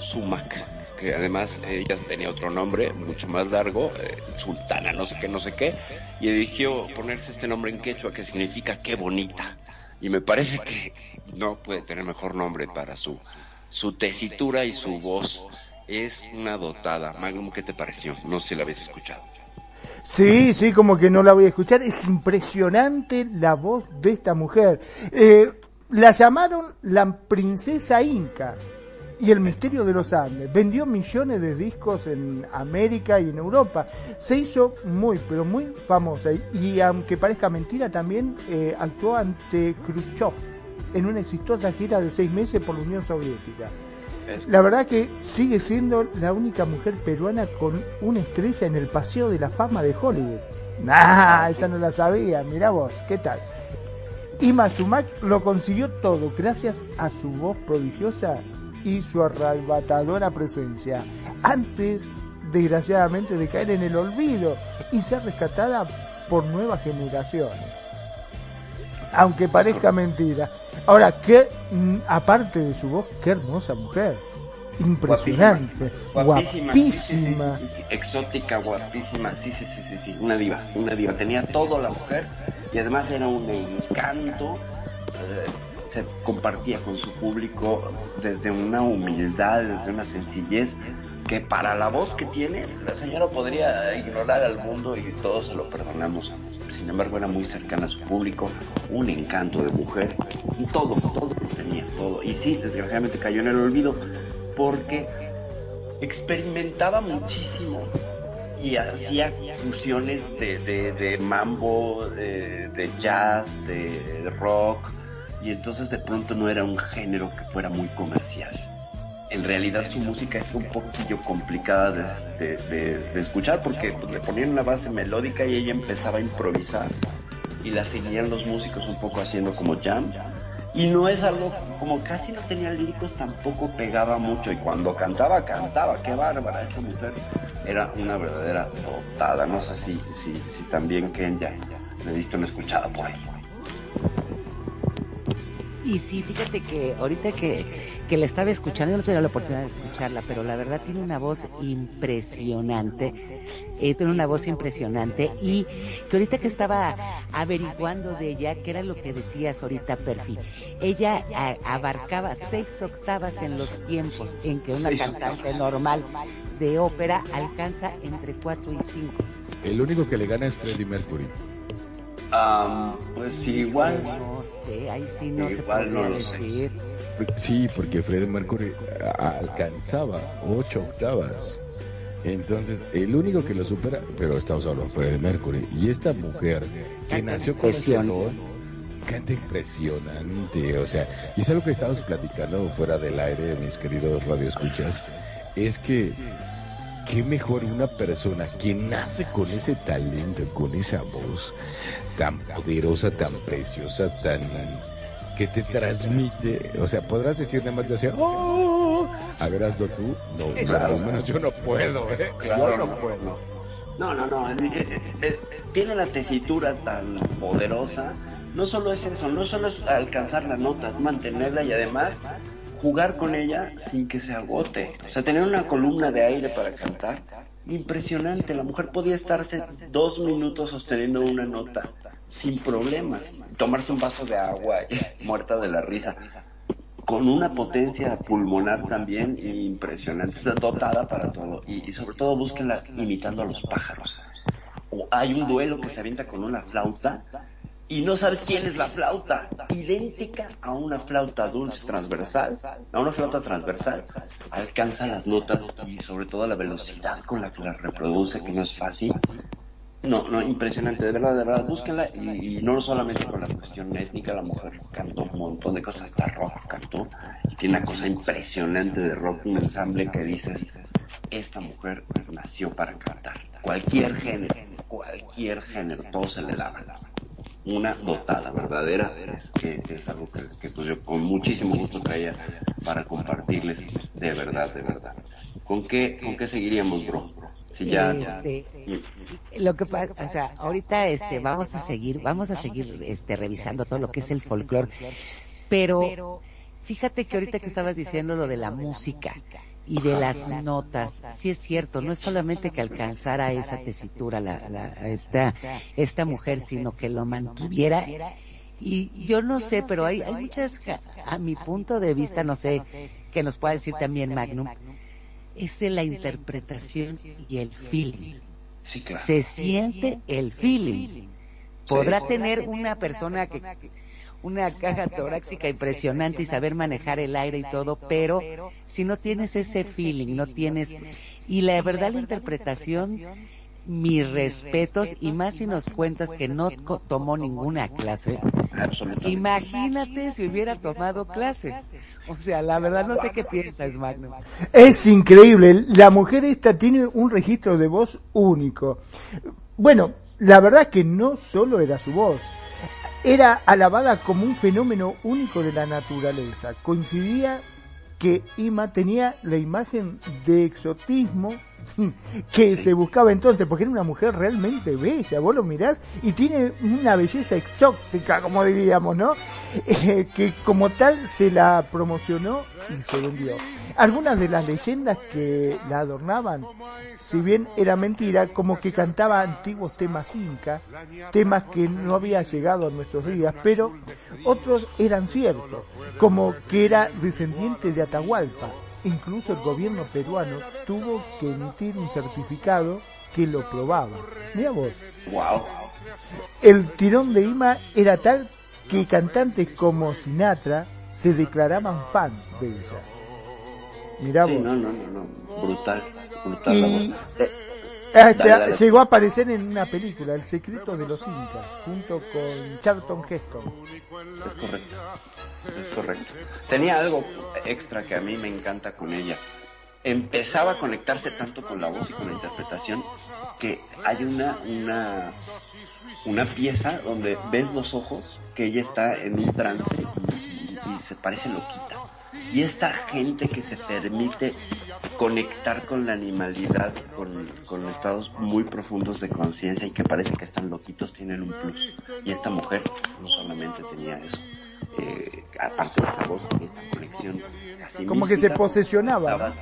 Sumac, que además ella tenía otro nombre mucho más largo, eh, Sultana, no sé qué, no sé qué, y eligió ponerse este nombre en quechua que significa qué bonita. Y me parece que no puede tener mejor nombre para su, su tesitura y su voz. Es una dotada. Magnum, ¿qué te pareció? No sé si la habéis escuchado. Sí, sí, como que no la voy a escuchar. Es impresionante la voz de esta mujer. Eh, la llamaron la princesa inca y el misterio de los Andes. Vendió millones de discos en América y en Europa. Se hizo muy, pero muy famosa. Y, aunque parezca mentira, también eh, actuó ante Khrushchev en una exitosa gira de seis meses por la Unión Soviética. La verdad que sigue siendo la única mujer peruana con una estrella en el Paseo de la Fama de Hollywood. Nah, esa no la sabía, mira vos, ¿qué tal? Ima Sumac lo consiguió todo gracias a su voz prodigiosa y su arrebatadora presencia. Antes, desgraciadamente, de caer en el olvido y ser rescatada por nuevas generaciones. Aunque parezca mentira. Ahora, qué, mm, aparte de su voz, qué hermosa mujer. Impresionante, guapísima, exótica, guapísima, sí, sí, sí, sí, sí, una diva, una diva. Tenía todo la mujer y además era un encanto. Eh, se compartía con su público desde una humildad, desde una sencillez que para la voz que tiene, la señora podría ignorar al mundo y todos se lo perdonamos. Sin embargo era muy cercana a su público, un encanto de mujer, y todo, todo lo tenía, todo. Y sí, desgraciadamente cayó en el olvido, porque experimentaba muchísimo y hacía fusiones de, de, mambo, de, jazz, de rock, y entonces de pronto no era un género que fuera muy comercial en realidad su música es un poquillo complicada de, escuchar porque pues, le ponían una base melódica y ella empezaba a improvisar y la seguían los músicos un poco haciendo como jam. Y no es algo, como casi no tenía líricos, tampoco pegaba mucho. Y cuando cantaba, cantaba. Qué bárbara, esta mujer era una verdadera dotada. No sé si, si, si también Kenya le diste una escuchada por ahí. Y sí, fíjate que ahorita que que la estaba escuchando, yo no tenía la oportunidad de escucharla, pero la verdad tiene una voz impresionante, eh, tiene una voz impresionante y que ahorita que estaba averiguando de ella, que era lo que decías ahorita, Perfi, ella abarcaba seis octavas en los tiempos en que una cantante normal de ópera alcanza entre cuatro y cinco. El único que le gana es Freddie Mercury pues igual. No sé, ahí sí no te podría decir. Sí, porque Freddie Mercury alcanzaba ocho octavas. Entonces, el único que lo supera, pero estamos hablando de Freddie Mercury, y esta mujer que nació con ese canta impresionante, o sea, y es algo que estamos platicando fuera del aire, mis queridos radioescuchas, es que qué mejor una persona que nace con ese talento, con esa voz tan poderosa, tan preciosa, tan que te transmite, o sea, podrás decir nada más de hacer, oh, a ver, hazlo tú, no, claro. menos yo no puedo, ¿eh? Claro, yo no puedo. No, no, no, eh, eh, eh, tiene la tesitura tan poderosa, no solo es eso, no solo es alcanzar la nota, es mantenerla y además jugar con ella sin que se agote. O sea, tener una columna de aire para cantar, impresionante. La mujer podía estarse dos minutos sosteniendo una nota sin problemas, tomarse un vaso de agua muerta de la risa. Con una potencia pulmonar también impresionante, dotada para todo. Y, y sobre todo búsquenla imitando a los pájaros. O hay un duelo que se avienta con una flauta y no sabes quién es la flauta, idéntica a una flauta dulce transversal, a una flauta transversal, alcanza las notas y sobre todo la velocidad con la que la reproduce, que no es fácil. No, no, impresionante, de verdad, de verdad, búsquenla y, no solamente con la cuestión étnica, la mujer cantó un montón de cosas, hasta rock cantó, y tiene una cosa impresionante de rock, un ensamble que dices, esta mujer nació para cantar, cualquier género, cualquier género, todo se le daba una dotada verdadera, que es algo que, pues yo con muchísimo gusto traía para compartirles de verdad, de verdad. ¿Con qué, con qué seguiríamos, bro? Si ya, este, lo que pasa, o sea, ahorita este vamos a seguir, vamos a seguir este revisando todo lo que es el folclore, Pero fíjate que ahorita que estabas diciendo lo de la música y de las notas, sí es cierto, no es solamente que alcanzara esa tesitura la, la, esta, esta mujer, sino que lo mantuviera. Y yo no sé, pero hay, hay muchas, a mi punto de vista, no sé, que nos pueda decir también Magnum, es de la interpretación y el feeling. Se siente el feeling. Podrá tener una persona que una caja torácica impresionante y saber manejar el aire y todo, pero si no tienes ese feeling, no tienes y la verdad la interpretación mis respetos y más si nos cuentas que no tomó ninguna clase. Imagínate si hubiera tomado clases. O sea, la verdad no sé qué piensas, Magno. Es increíble. La mujer esta tiene un registro de voz único. Bueno, la verdad que no solo era su voz. Era alabada como un fenómeno único de la naturaleza. Coincidía que Ima tenía la imagen de exotismo que se buscaba entonces, porque era una mujer realmente bella, vos lo mirás y tiene una belleza exótica, como diríamos, ¿no? Eh, que como tal se la promocionó y se vendió. Algunas de las leyendas que la adornaban, si bien era mentira, como que cantaba antiguos temas inca, temas que no había llegado a nuestros días, pero otros eran ciertos, como que era descendiente de Atahualpa, Incluso el gobierno peruano tuvo que emitir un certificado que lo probaba. Mira vos. Wow. El tirón de Ima era tal que cantantes como Sinatra se declaraban fan de ella. Mira vos. no, no, no, brutal, brutal. Y, eh, llegó a aparecer en una película, El secreto de los incas, junto con Charlton Heston. Es correcto. Es correcto. Tenía algo extra que a mí me encanta con ella. Empezaba a conectarse tanto con la voz y con la interpretación que hay una, una, una pieza donde ves los ojos que ella está en un trance y, se parece loquita. Y esta gente que se permite conectar con la animalidad, con, con estados muy profundos de conciencia y que parece que están loquitos, tienen un plus. Y esta mujer no solamente tenía eso, eh, aparte de esa voz, esta conexión. Como que se posesionaba.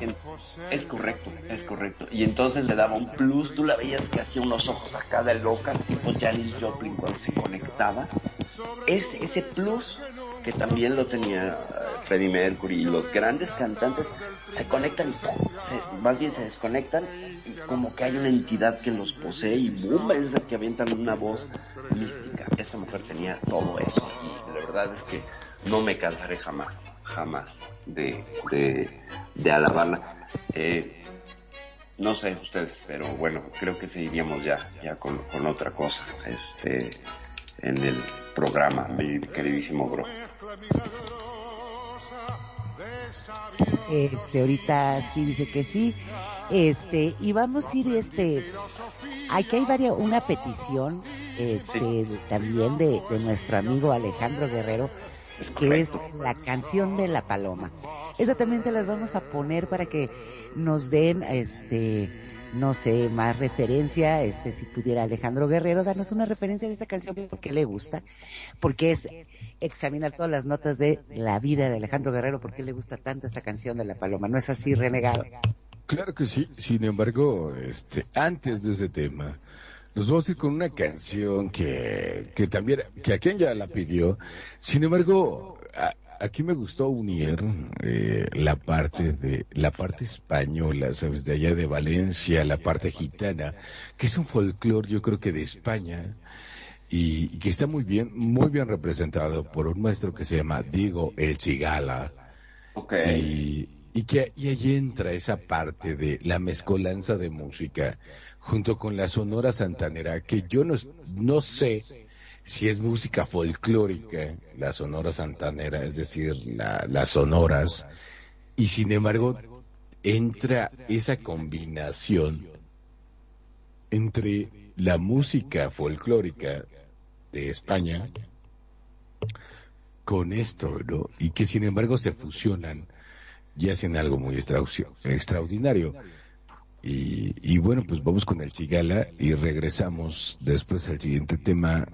Es correcto, es correcto. Y entonces le daba un plus, tú la veías que hacía unos ojos acá de loca, tipo Janis Joplin cuando se conectaba. Es ese plus que también lo tenía eh, Freddie Mercury y los grandes cantantes se conectan y más bien se desconectan y como que hay una entidad que los posee y boom, es el que avientan una voz mística. Esa mujer tenía todo eso y la verdad es que no me cansaré jamás, jamás de, de, alabarla. Eh, no sé ustedes, pero bueno, creo que seguiríamos ya, ya con, con otra cosa, este, en el programa, mi queridísimo bro. Este, ahorita sí dice que sí. Este, y vamos a ir, este, aquí hay varias, una petición, este, también de, de nuestro amigo Alejandro Guerrero, que es la canción de la paloma. Esa también se las vamos a poner para que nos den, este, no sé, más referencia, este, si pudiera Alejandro Guerrero darnos una referencia de esa canción, porque le gusta, porque es examinar todas las notas de la vida de Alejandro Guerrero, porque le gusta tanto esta canción de la paloma, ¿no es así, renegado? Claro que sí, sin embargo, este, antes de ese tema, nos vamos a ir con una canción que, que también, que a quien ya la pidió, sin embargo, aquí me gustó unir eh, la parte de la parte española, sabes, de allá de Valencia, la parte gitana, que es un folclore, yo creo que de España y, que está muy bien, muy bien representado por un maestro que se llama Diego El Chigala. Okay. Y, que y ahí entra esa parte de la mezcolanza de música junto con la sonora santanera, que yo no, no sé si es música folclórica, la sonora santanera, es decir, las sonoras, y sin embargo entra esa combinación entre la música folclórica de España con esto, ¿no? Y que sin embargo se fusionan y hacen algo muy extraordinario. Y, bueno, pues vamos con el Chigala y regresamos después al siguiente tema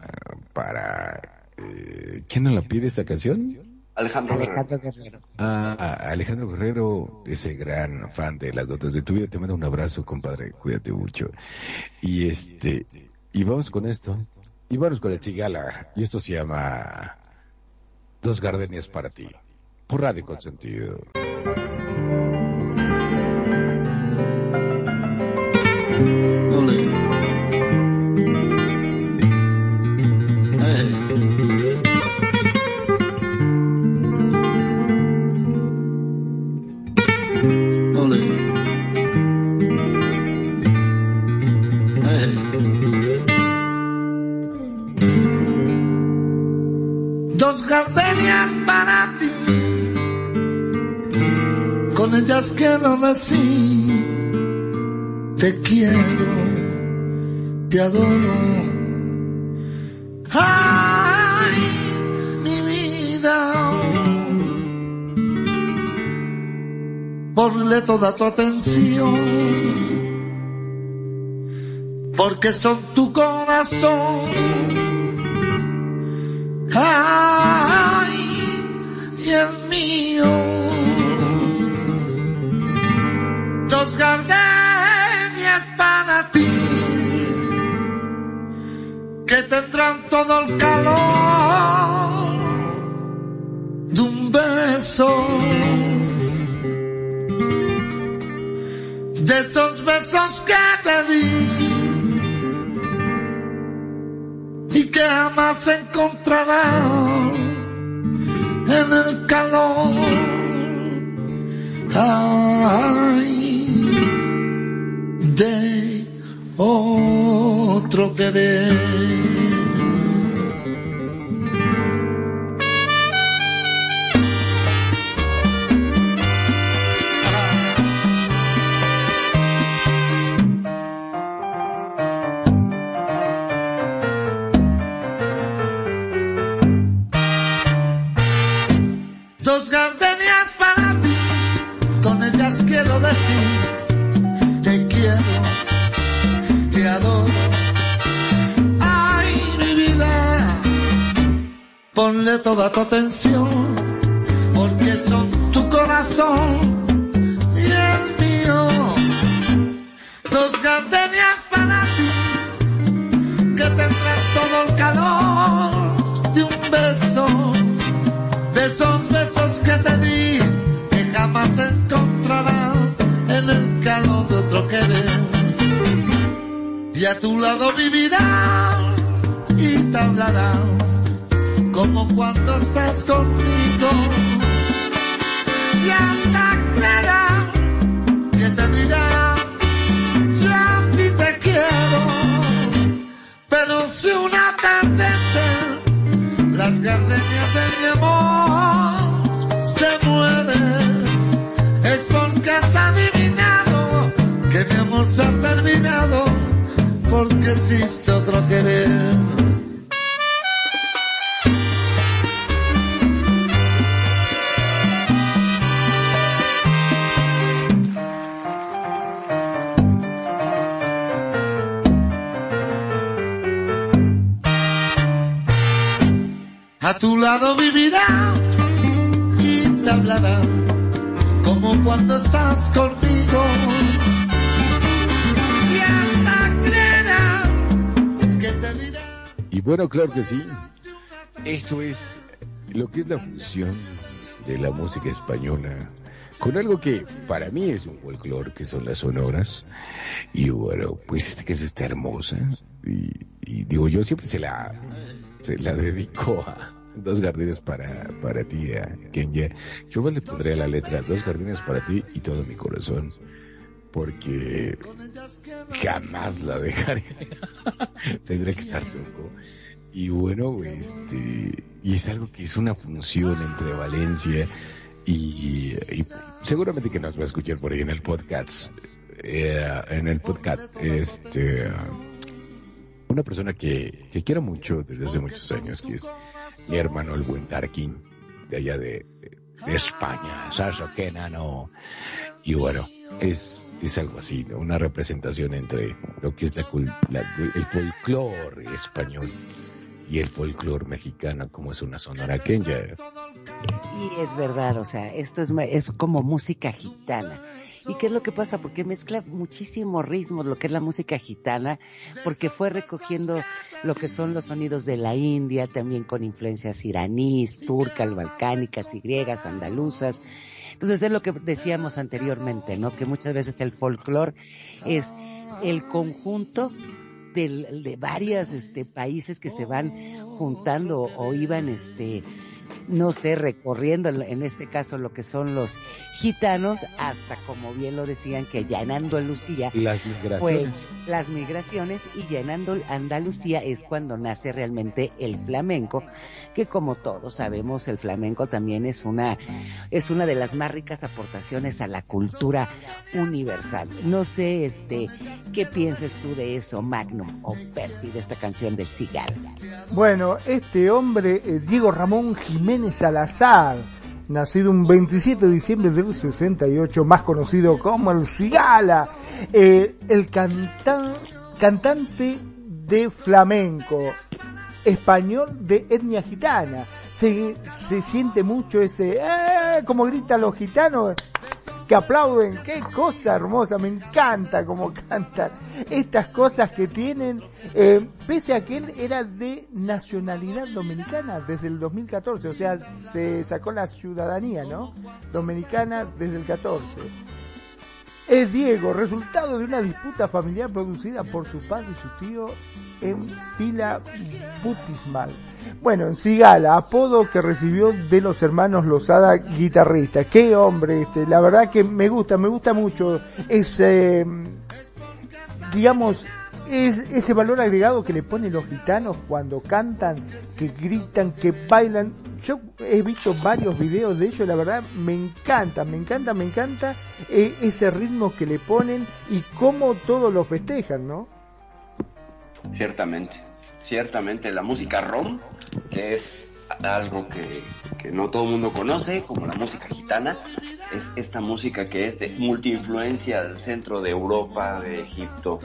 para... Eh, ¿Quién nos la pide esta canción? Alejandro, Alejandro Guerrero. Ah, Alejandro Guerrero, ese gran fan de las dotes de tu vida, te mando un abrazo, compadre, cuídate mucho. Y este, y vamos con esto, y vamos con el Chigala, y esto se llama Dos Gardenias para ti, por Radio Consentido. Con ellas quiero decir te quiero, te adoro. Ay, mi vida, ponle toda tu atención, porque son tu corazón. Ay, y el mío. Dos gardenias que tendrán todo el calor de un beso. De esos besos que te di y que jamás encontrarás en el calor. Ay, de querer. Dos ponle toda tu atención, porque son tu corazón y el mío. Dos gardenias para ti, que tendrás todo el calor de un beso de esos besos que te di, que jamás encontrarás en el calor de otro querer. Y a tu lado vivirá y te hablará como cuando estás conmigo. Y hasta creerá que te dirá, yo a ti te quiero, pero si una tarde las gardenias de mi amor se mueren, es porque has adivinado que mi amor se ha terminado, porque existe bueno, claro que sí. Esto es lo que es la fusión de la música española con algo que para mí es un folclore, que son las sonoras. Y bueno, pues que está hermosa. Y, digo, yo siempre se la, se la dedico a dos jardines para, para ti, a Kenya. Yo más le pondré la letra dos jardines para ti y todo mi corazón. Porque jamás la dejaré. Tendré que estar loco. Y bueno, este, y es algo que es una función entre Valencia y, seguramente que nos va a escuchar por ahí en el podcast. Eh, en el podcast, este, una persona que, que quiero mucho desde hace muchos años, que es mi hermano el buen Tarkin, de allá de, de España, Sarso no Y bueno, es, es algo así, ¿no? una representación entre lo que es la, la- el folclore español y el folclore mexicano, como es una sonora kenya. Y es verdad, o sea, esto es, es como música gitana. ¿Y qué es lo que pasa? Porque mezcla muchísimos ritmos lo que es la música gitana, porque fue recogiendo lo que son los sonidos de la India, también con influencias iraníes, turcas, balcánicas y griegas, andaluzas. Entonces es lo que decíamos anteriormente, ¿no? Que muchas veces el folclore es el conjunto de, de varios este, países que se van juntando o iban este, no sé, recorriendo en este caso lo que son los gitanos, hasta como bien lo decían, que ya en Andalucía, las migraciones. las migraciones y ya en Andalucía es cuando nace realmente el flamenco, que como todos sabemos, el flamenco también es una, es una de las más ricas aportaciones a la cultura universal. No sé, este, ¿qué piensas tú de eso, Magnum o Perfi, de esta canción del Cigal? Bueno, este hombre, eh, Diego Ramón Jiménez, Salazar, nacido un 27 de diciembre del 68, más conocido como el Cigala, eh, el cantan, cantante de flamenco, español de etnia gitana. Se, se siente mucho ese, eh, como gritan los gitanos, que aplauden, qué cosa hermosa, me encanta como cantan estas cosas que tienen, eh, pese a que él era de nacionalidad dominicana desde el 2014, o sea, se sacó la ciudadanía, ¿no? Dominicana desde el 14. Es Diego, resultado de una disputa familiar producida por su padre y su tío en Pila Butismal. Bueno, en Cigala, apodo que recibió de los hermanos Lozada, guitarrista. Qué hombre este, la verdad que me gusta, me gusta mucho ese, digamos, es, ese valor agregado que le ponen los gitanos cuando cantan, que gritan, que bailan. Yo he visto varios videos de ellos, la verdad me encanta, me encanta, me encanta eh, ese ritmo que le ponen y cómo todos lo festejan, ¿no? Ciertamente, ciertamente la música rom, que es algo que, que no todo el mundo conoce, como la música gitana, es esta música que es de multiinfluencia del centro de Europa, de Egipto,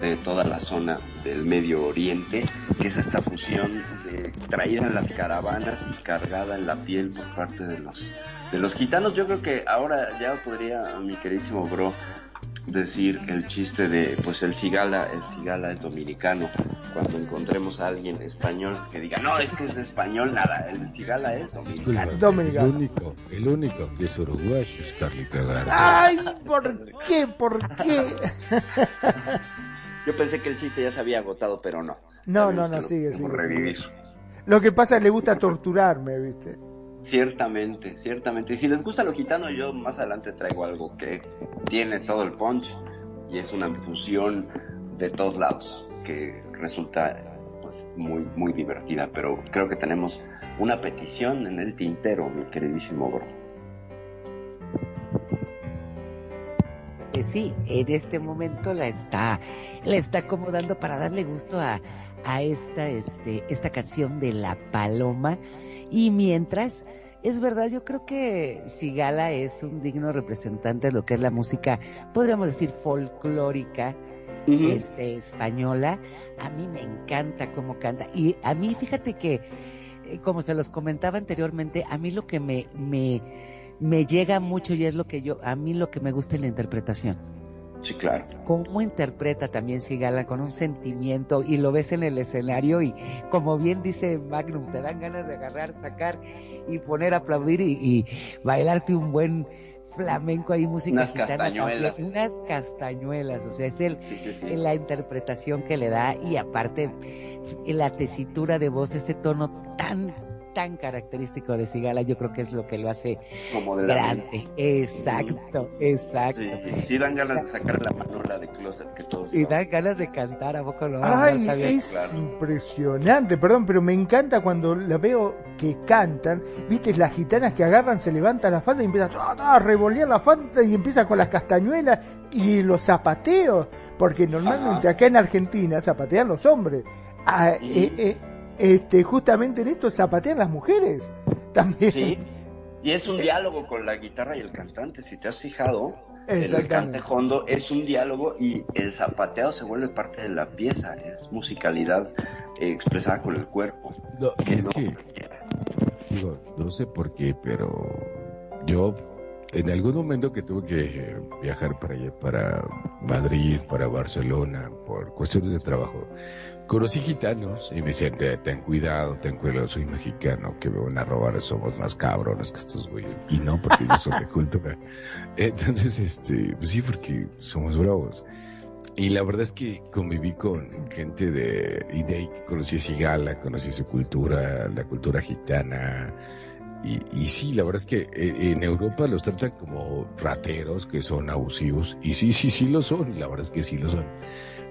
de toda la zona del Medio Oriente, que es esta fusión de, traída en las caravanas y cargada en la piel por parte de los, de los gitanos. Yo creo que ahora ya podría, mi queridísimo bro, decir el chiste de, pues el cigala, el cigala es dominicano. Cuando encontremos a alguien español que diga, no, es que es español, nada, el cigala es dominicano. Dominicano. El único, el único que es uruguayo es Carlita Garza. Ay, ¿por qué? ¿Por qué? Yo pensé que el chiste ya se había agotado, pero no. No, Sabemos no, no, sigue, podemos sigue, revivir. Lo que pasa es que le gusta torturarme, ¿viste? Ciertamente, ciertamente. Y si les gusta lo gitano, yo más adelante traigo algo que tiene todo el punch y es una fusión de todos lados que resulta pues, muy, muy divertida. Pero creo que tenemos una petición en el tintero, mi queridísimo bro. Eh, sí, en este momento la está, la está acomodando para darle gusto a, a esta, este, esta canción de La Paloma. Y mientras, es verdad, yo creo que Sigala es un digno representante de lo que es la música, podríamos decir folclórica, este, española. A mí me encanta cómo canta. Y a mí, fíjate que, eh, como se los comentaba anteriormente, a mí lo que me, me, me llega mucho y es lo que yo, a mí lo que me gusta es la interpretación. Sí, claro. Cómo interpreta también Sigala con un sentimiento y lo ves en el escenario y como bien dice Magnum, te dan ganas de agarrar, sacar y poner a aplaudir y, y bailarte un buen flamenco ahí, música Unas gitana castañuelas. también, unas castañuelas, o sea, es el, Sí, sí, sí. la interpretación que le da y aparte la tesitura de voz, ese tono tan tan característico de Sigala, yo creo que es lo que lo hace Como de la grande. Exacto, exacto. Sí, sí, dan ganas de sacar la manola de closet que todos Y dan ganas de cantar, ¿a poco no? Ay, es claro. impresionante, perdón, pero me encanta cuando la veo que cantan, viste, las gitanas que agarran, se levantan la falda y empiezan a, a revolear la falda y empiezan con las castañuelas y los zapateos, porque normalmente acá en Argentina zapatean los hombres, Ah, eh, eh, este, justamente en esto zapatean las mujeres también. Sí, y es un diálogo con la guitarra y el cantante, si te has fijado. El Exactamente. cante hondo es un diálogo y el zapateado se vuelve parte de la pieza, es musicalidad eh, expresada con el cuerpo. No, que es no que digo, no sé por qué, pero yo en algún momento que tuve que viajar para allá, para Madrid, para Barcelona, por cuestiones de trabajo, conocí gitanos y me decían, ten cuidado, ten cuidado, soy mexicano, que me van a robar, somos más cabrones que estos güeyes. Y no, porque yo soy de cultura. Entonces, este, pues sí, porque somos bravos. Y la verdad es que conviví con gente de, y de ahí conocí Sigala, conocí su cultura, la cultura gitana, y, y, sí, la verdad es que eh, en Europa los tratan como rateros, que son abusivos, y sí, sí, sí lo son, la verdad es que sí lo son.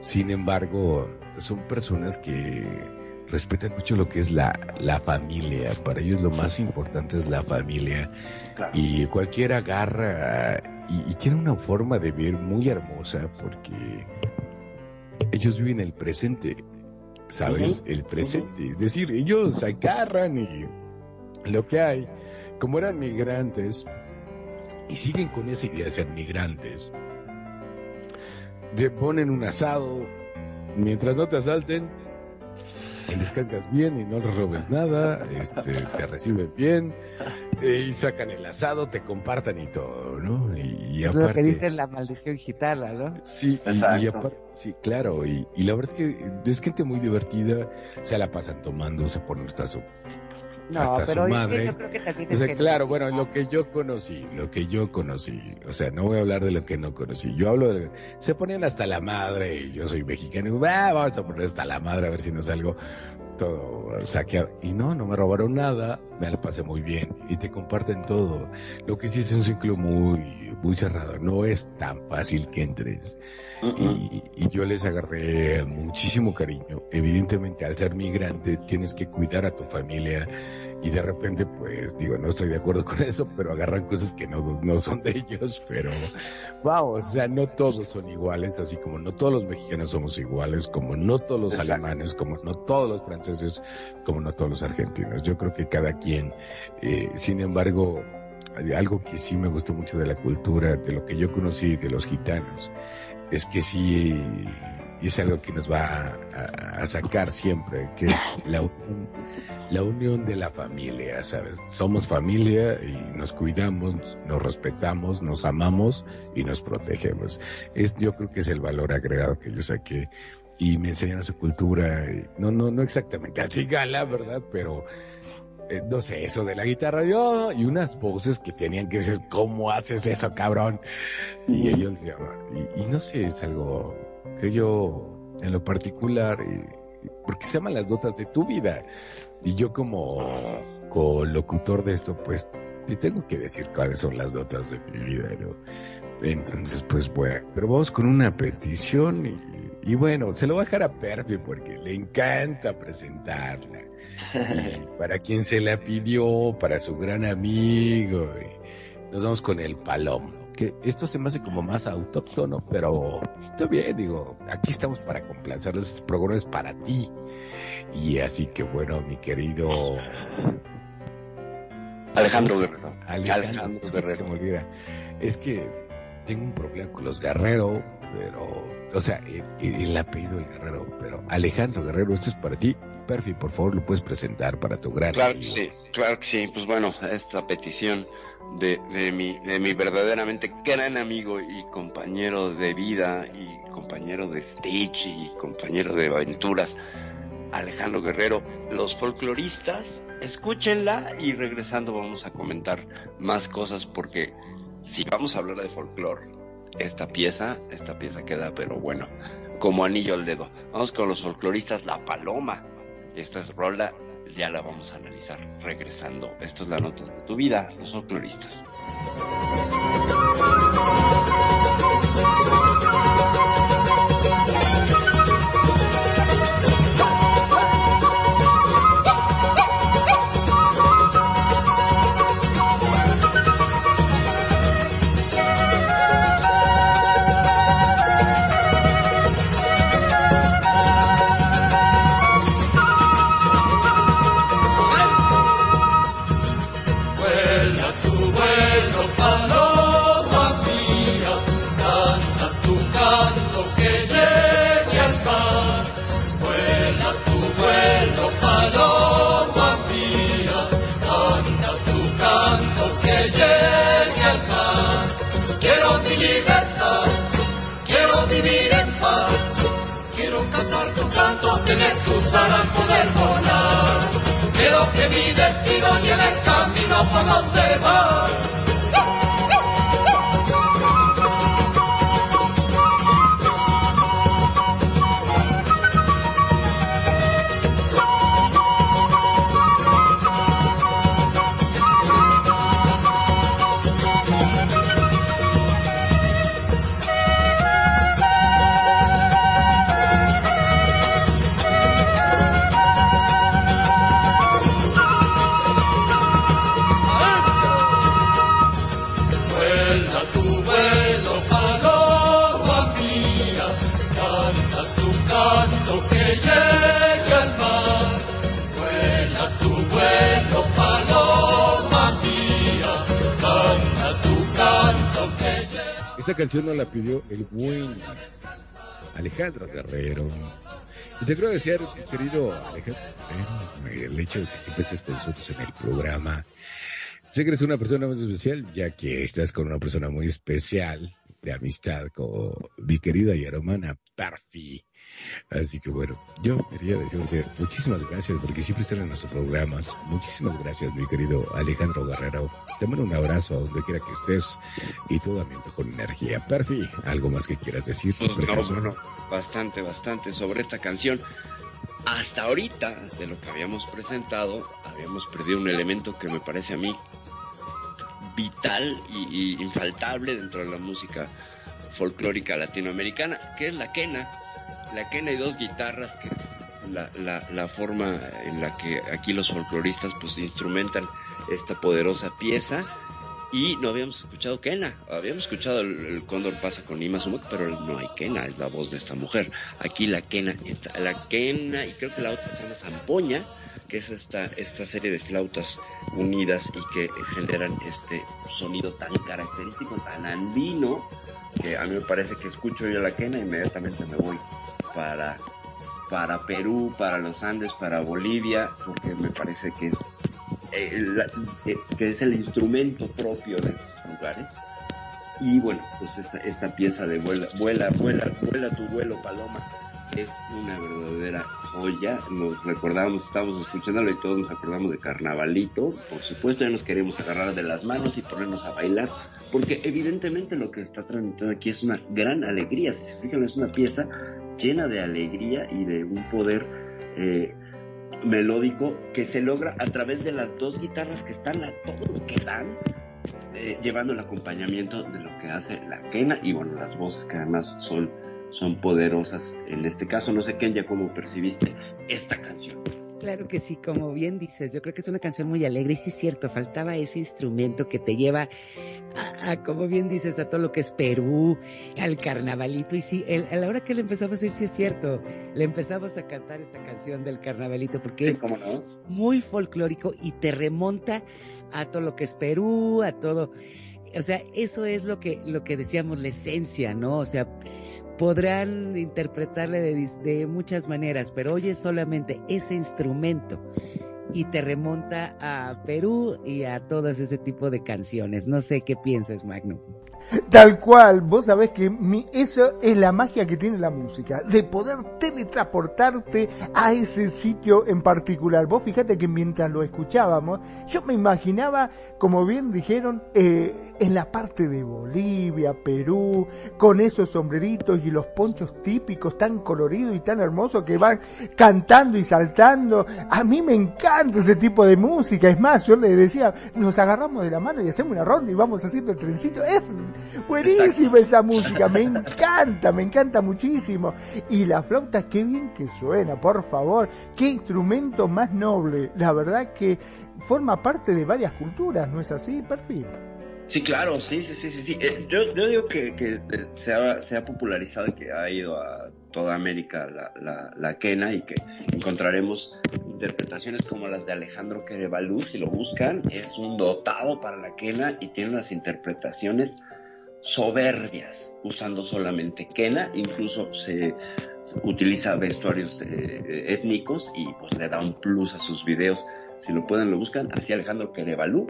Sin embargo, son personas que respetan mucho lo que es la, la familia. Para ellos lo más importante es la familia. Y cualquiera agarra y, y tiene una forma de vivir muy hermosa porque ellos viven el presente. ¿Sabes? El presente. Es decir, ellos agarran y lo que hay, como eran migrantes, y siguen con esa idea de ser migrantes, te ponen un asado, mientras no te asalten, les cargas bien y no les robes nada, este, te reciben bien, eh, y sacan el asado, te compartan y todo, ¿no? Y, y es aparte, lo que dice la maldición gitana, ¿no? Sí, y, y aparte, sí, claro, y, y la verdad es que es gente muy divertida, se la pasan tomando, se ponen su No, hasta pero su es madre. que yo creo que también O es sea, que claro, bueno, lo que yo conocí, lo que yo conocí, o sea, no voy a hablar de lo que no conocí, yo hablo de, se ponían hasta la madre, y yo soy mexicano, y, "Ah, vamos a poner hasta la madre a ver si nos salgo todo saqueado. Y no, no me robaron nada, me la pasé muy bien, y te comparten todo. Lo que sí es un ciclo muy, muy cerrado, no es tan fácil que entres. Y, y yo les agarré muchísimo cariño. Evidentemente, al ser migrante, tienes que cuidar a tu familia. Y de repente, pues, digo, no estoy de acuerdo con eso, pero agarran cosas que no, no son de ellos. Pero, vamos, o sea, no todos son iguales, así como no todos los mexicanos somos iguales, como no todos los Exacto. alemanes, como no todos los franceses, como no todos los argentinos. Yo creo que cada quien, eh, sin embargo, algo que sí me gustó mucho de la cultura, de lo que yo conocí de los gitanos, es que sí y es algo que nos va a, a sacar siempre, que es la unión, la unión de la familia, ¿sabes? Somos familia y nos cuidamos, nos respetamos, nos amamos y nos protegemos. Yo creo que es el valor agregado que yo saqué y me enseñaron su cultura, no, no, no exactamente así gala, ¿verdad? Pero eh, no sé, eso de la guitarra, y unas voces que tenían que decir, ¿cómo haces eso, cabrón? Y ellos decían, y, y no sé, es algo que yo, en lo particular, eh, porque se llaman las notas de tu vida, y yo como locutor de esto, pues, te tengo que decir cuáles son las notas de mi vida, ¿no? Entonces, pues bueno, pero vamos con una petición y, y bueno, se lo voy a dejar a Perfi porque le encanta presentarla. Y para quien se la pidió, para su gran amigo. nos vamos con el palomo. Que esto se me hace como más autóctono, pero está bien, digo, aquí estamos para complacerlos, este programa es para ti. Y así que bueno, mi querido Alejandro Guerrero. Alejandro, Guerrero. Se me olvida. Es que tengo un problema con los Guerrero, pero, o sea, el, el apellido del Guerrero, pero Alejandro Guerrero, esto es para ti. Perfi, por favor, lo puedes presentar para tu gran Claro que sí, claro que sí. Pues bueno, esta petición de, de mi, de mi verdaderamente gran amigo y compañero de vida y compañero de stage y compañero de aventuras, Alejandro Guerrero, los folcloristas, escúchenla y regresando vamos a comentar más cosas porque si vamos a hablar de folclore, esta pieza, esta pieza queda, pero bueno, como anillo al dedo. Vamos con los folcloristas, La Paloma. Esta es rola, ya la vamos a analizar regresando. Esto es la nota de tu vida, los folcloristas. Canción nos la pidió el buen Alejandro Guerrero. Y te quiero decir, querido Alejandro, el hecho de que siempre estés con nosotros en el programa. Sé que eres una persona muy especial, ya que estás con una persona muy especial de amistad con mi querida y hermana Perfi. Así que bueno, yo quería decirte muchísimas gracias porque siempre están en nuestros programas. Muchísimas gracias, mi querido Alejandro Guerrero. Te mando un abrazo a donde quiera que estés y toda mi mejor energía. Perfi, ¿algo más que quieras decir? No, no, no, bastante, bastante sobre esta canción. Hasta ahorita, de lo que habíamos presentado, habíamos perdido un elemento que me parece a mí vital y, y infaltable dentro de la música folclórica latinoamericana, que es la quena la quena y dos guitarras, que es la, la, la, forma en la que aquí los folcloristas pues instrumentan esta poderosa pieza. Y no habíamos escuchado quena, habíamos escuchado el, cóndor pasa con Ima Sumac, pero no hay quena, es la voz de esta mujer. Aquí la quena, está, la quena, y creo que la otra se llama zampoña, que es esta, esta serie de flautas unidas y que generan este sonido tan característico, tan andino, que a mí me parece que escucho yo la quena e inmediatamente me voy para, para Perú, para los Andes, para Bolivia, porque me parece que es, eh, eh, que es el instrumento propio de estos lugares. Y bueno, pues esta, esta pieza de vuela, vuela, vuela, vuela tu vuelo, paloma, es una verdadera joya. Nos recordamos, estábamos escuchándolo y todos nos acordamos de Carnavalito. Por supuesto, ya nos queremos agarrar de las manos y ponernos a bailar, porque evidentemente lo que está transmitiendo aquí es una gran alegría. Si se fijan, es una pieza llena de alegría y de un poder eh, melódico que se logra a través de las dos guitarras que están a todo lo que dan, eh, llevando el acompañamiento de lo que hace la quena y bueno, las voces que además son, son poderosas en este caso. No sé, Kenya, cómo percibiste esta canción. Claro que sí, como bien dices, yo creo que es una canción muy alegre y sí es cierto, faltaba ese instrumento que te lleva a, como bien dices, a todo lo que es Perú, al carnavalito y sí, a la hora que le empezamos a decir sí es cierto, le empezamos a cantar esta canción del carnavalito porque es muy folclórico y te remonta a todo lo que es Perú, a todo, o sea, eso es lo que, lo que decíamos, la esencia, ¿no? O sea, podrán interpretarle de, muchas maneras, pero oye solamente ese instrumento y te remonta a Perú y a todas ese tipo de canciones. No sé qué piensas, Magno. Tal cual, vos sabés que mi, eso es la magia que tiene la música, de poder teletransportarte a ese sitio en particular. Vos fíjate que mientras lo escuchábamos, yo me imaginaba, como bien dijeron, eh, en la parte de Bolivia, Perú, con esos sombreritos y los ponchos típicos tan coloridos y tan hermosos que van cantando y saltando. A mí me encanta ese tipo de música. Es más, yo le decía, nos agarramos de la mano y hacemos una ronda y vamos haciendo el trencito. Buenísima esa música, me encanta, me encanta muchísimo. Y la flauta, qué bien que suena, por favor, qué instrumento más noble. La verdad que forma parte de varias culturas, ¿no es así, Perfil? Sí, claro, sí, sí, sí, sí. Eh, yo, yo, digo que, que se, ha, se, ha, popularizado y que ha ido a toda América la, la, la, quena y que encontraremos interpretaciones como las de Alejandro Querevalú, si lo buscan, es un dotado para la quena y tiene unas interpretaciones soberbias usando solamente quena, incluso se utiliza vestuarios eh, étnicos y pues le da un plus a sus videos. Si lo pueden, lo buscan. Así Alejandro Querevalú,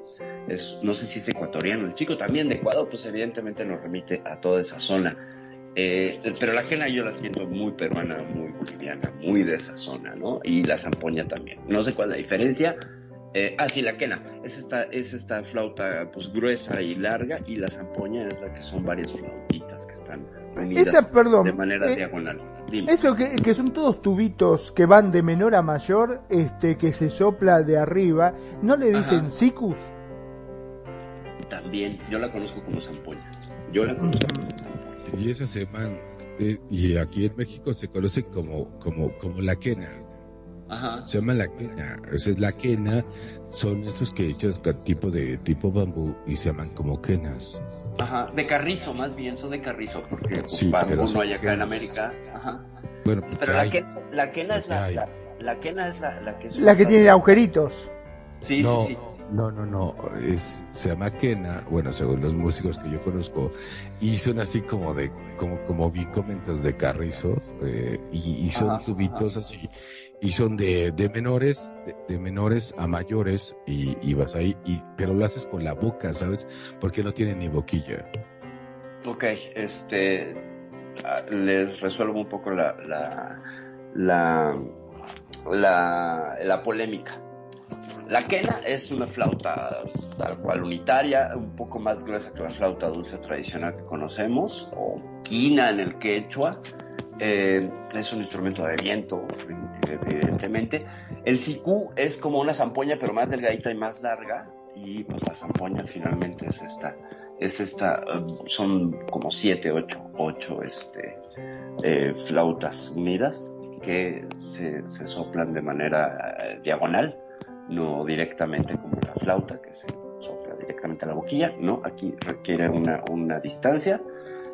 es, no sé si es ecuatoriano, el chico también de Ecuador, pues evidentemente nos remite a toda esa zona. Eh, pero la quena yo la siento muy peruana, muy boliviana, muy de esa zona, ¿no? Y la zampoña también. No sé cuál es la diferencia, eh, ah, sí, la quena. Es esta, es esta flauta pues gruesa y larga y la zampoña es la que son varias flautitas que están unidas de manera eh, diagonal. Eso que, que, son todos tubitos que van de menor a mayor, este que se sopla de arriba, ¿no le dicen sicus? También, yo la conozco como zampoña. Yo la conozco. Y esa se eh, y aquí en México se conoce como, como, como la quena. Se llama la quena. Esa es la quena. Son esos que echas tipo de tipo bambú y se llaman como quenas. Ajá. De carrizo, más bien, son de carrizo, porque pues, bambú no hay acá en América. Ajá. Bueno, pero la, quena, la quena es la, la, quena es la, la que La que tiene agujeritos. Sí, sí, sí. No, no, no, es, se llama quena, bueno, según los músicos que yo conozco, y son así como de, como, como vi comentas de carrizo, eh, y, y, son subitos así, y son de, de menores, de, menores a mayores, y, y vas ahí, y, pero lo haces con la boca, ¿sabes? Porque no tiene ni boquilla. Ok, este, les resuelvo un poco la, la, la, la, la polémica. La quena es una flauta tal cual unitaria, un poco más gruesa que la flauta dulce tradicional que conocemos, o quina en el quechua. Eh, es un instrumento de viento, evidentemente. El sicú es como una zampoña, pero más delgadita y más larga. Y pues la zampoña finalmente es esta, es esta, son como siete, ocho, ocho este, eh, flautas unidas que se, se soplan de manera eh, diagonal no directamente como la flauta que se sopla directamente a la boquilla, no, aquí requiere una, una distancia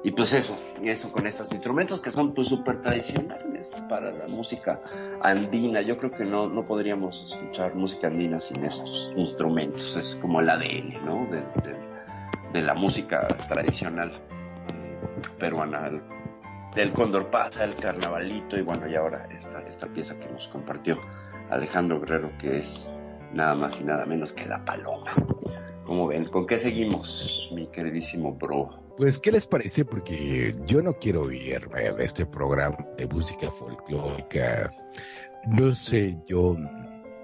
y pues eso, eso con estos instrumentos que son pues súper tradicionales para la música andina, yo creo que no, no podríamos escuchar música andina sin estos instrumentos, es como el ADN, ¿no? De, de, la música tradicional peruana, el, del Cóndor Pasa, el Carnavalito y bueno, y ahora esta, esta pieza que nos compartió Alejandro Guerrero que es nada más y nada menos que la paloma. Como ven, ¿con qué seguimos, mi queridísimo bro? Pues, ¿qué les parece? Porque yo no quiero irme de este programa de música folclórica. No sé, yo,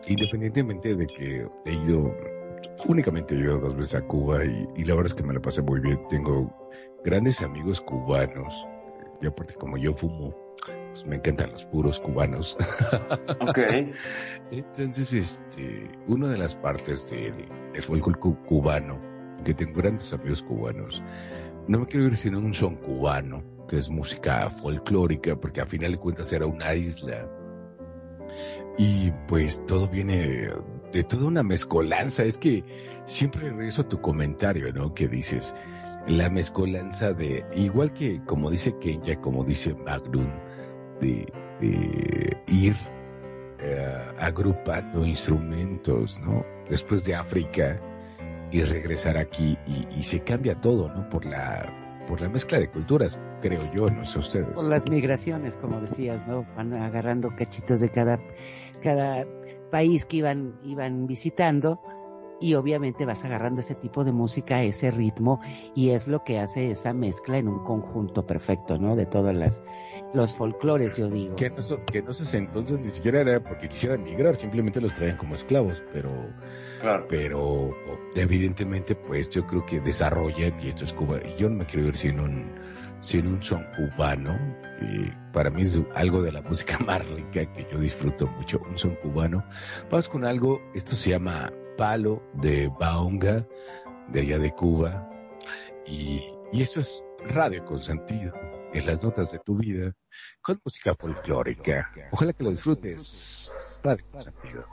independientemente de que he ido, únicamente he ido dos veces a Cuba y, y la verdad es que me la pasé muy bien. Tengo grandes amigos cubanos. Y aparte, como yo fumo, pues me encantan los puros cubanos. Ok. Entonces, este, una de las partes del de folclore cubano, que tengo grandes amigos cubanos, no me quiero ir sino un son cubano, que es música folclórica, porque a final de cuentas era una isla. Y pues todo viene de toda una mezcolanza. Es que siempre regreso a tu comentario, ¿no? Que dices, la mezcolanza de, igual que como dice Kenya, como dice Magnum, de, ir eh, agrupando instrumentos, ¿no? Después de África y regresar aquí y, y, se cambia todo, ¿no? Por la por la mezcla de culturas, creo yo, no sé ustedes. Por las migraciones, como decías, ¿no? Van agarrando cachitos de cada cada país que iban iban visitando y obviamente vas agarrando ese tipo de música, ese ritmo, y es lo que hace esa mezcla en un conjunto perfecto, ¿no? De todas las, los folclores, yo digo. Que no, que no sé, entonces ni siquiera era porque quisieran migrar, simplemente los traían como esclavos, pero, claro. pero evidentemente pues yo creo que desarrollan, y esto es Cuba, y yo no me quiero ir sin un, sin un son cubano, para mí es algo de la música más rica que yo disfruto mucho, un son cubano. Vamos con algo, esto se llama Palo de Baonga, de allá de Cuba. Y, y esto es Radio con sentido, en las notas de tu vida, con música folclórica. Ojalá que lo disfrutes. Radio con sentido.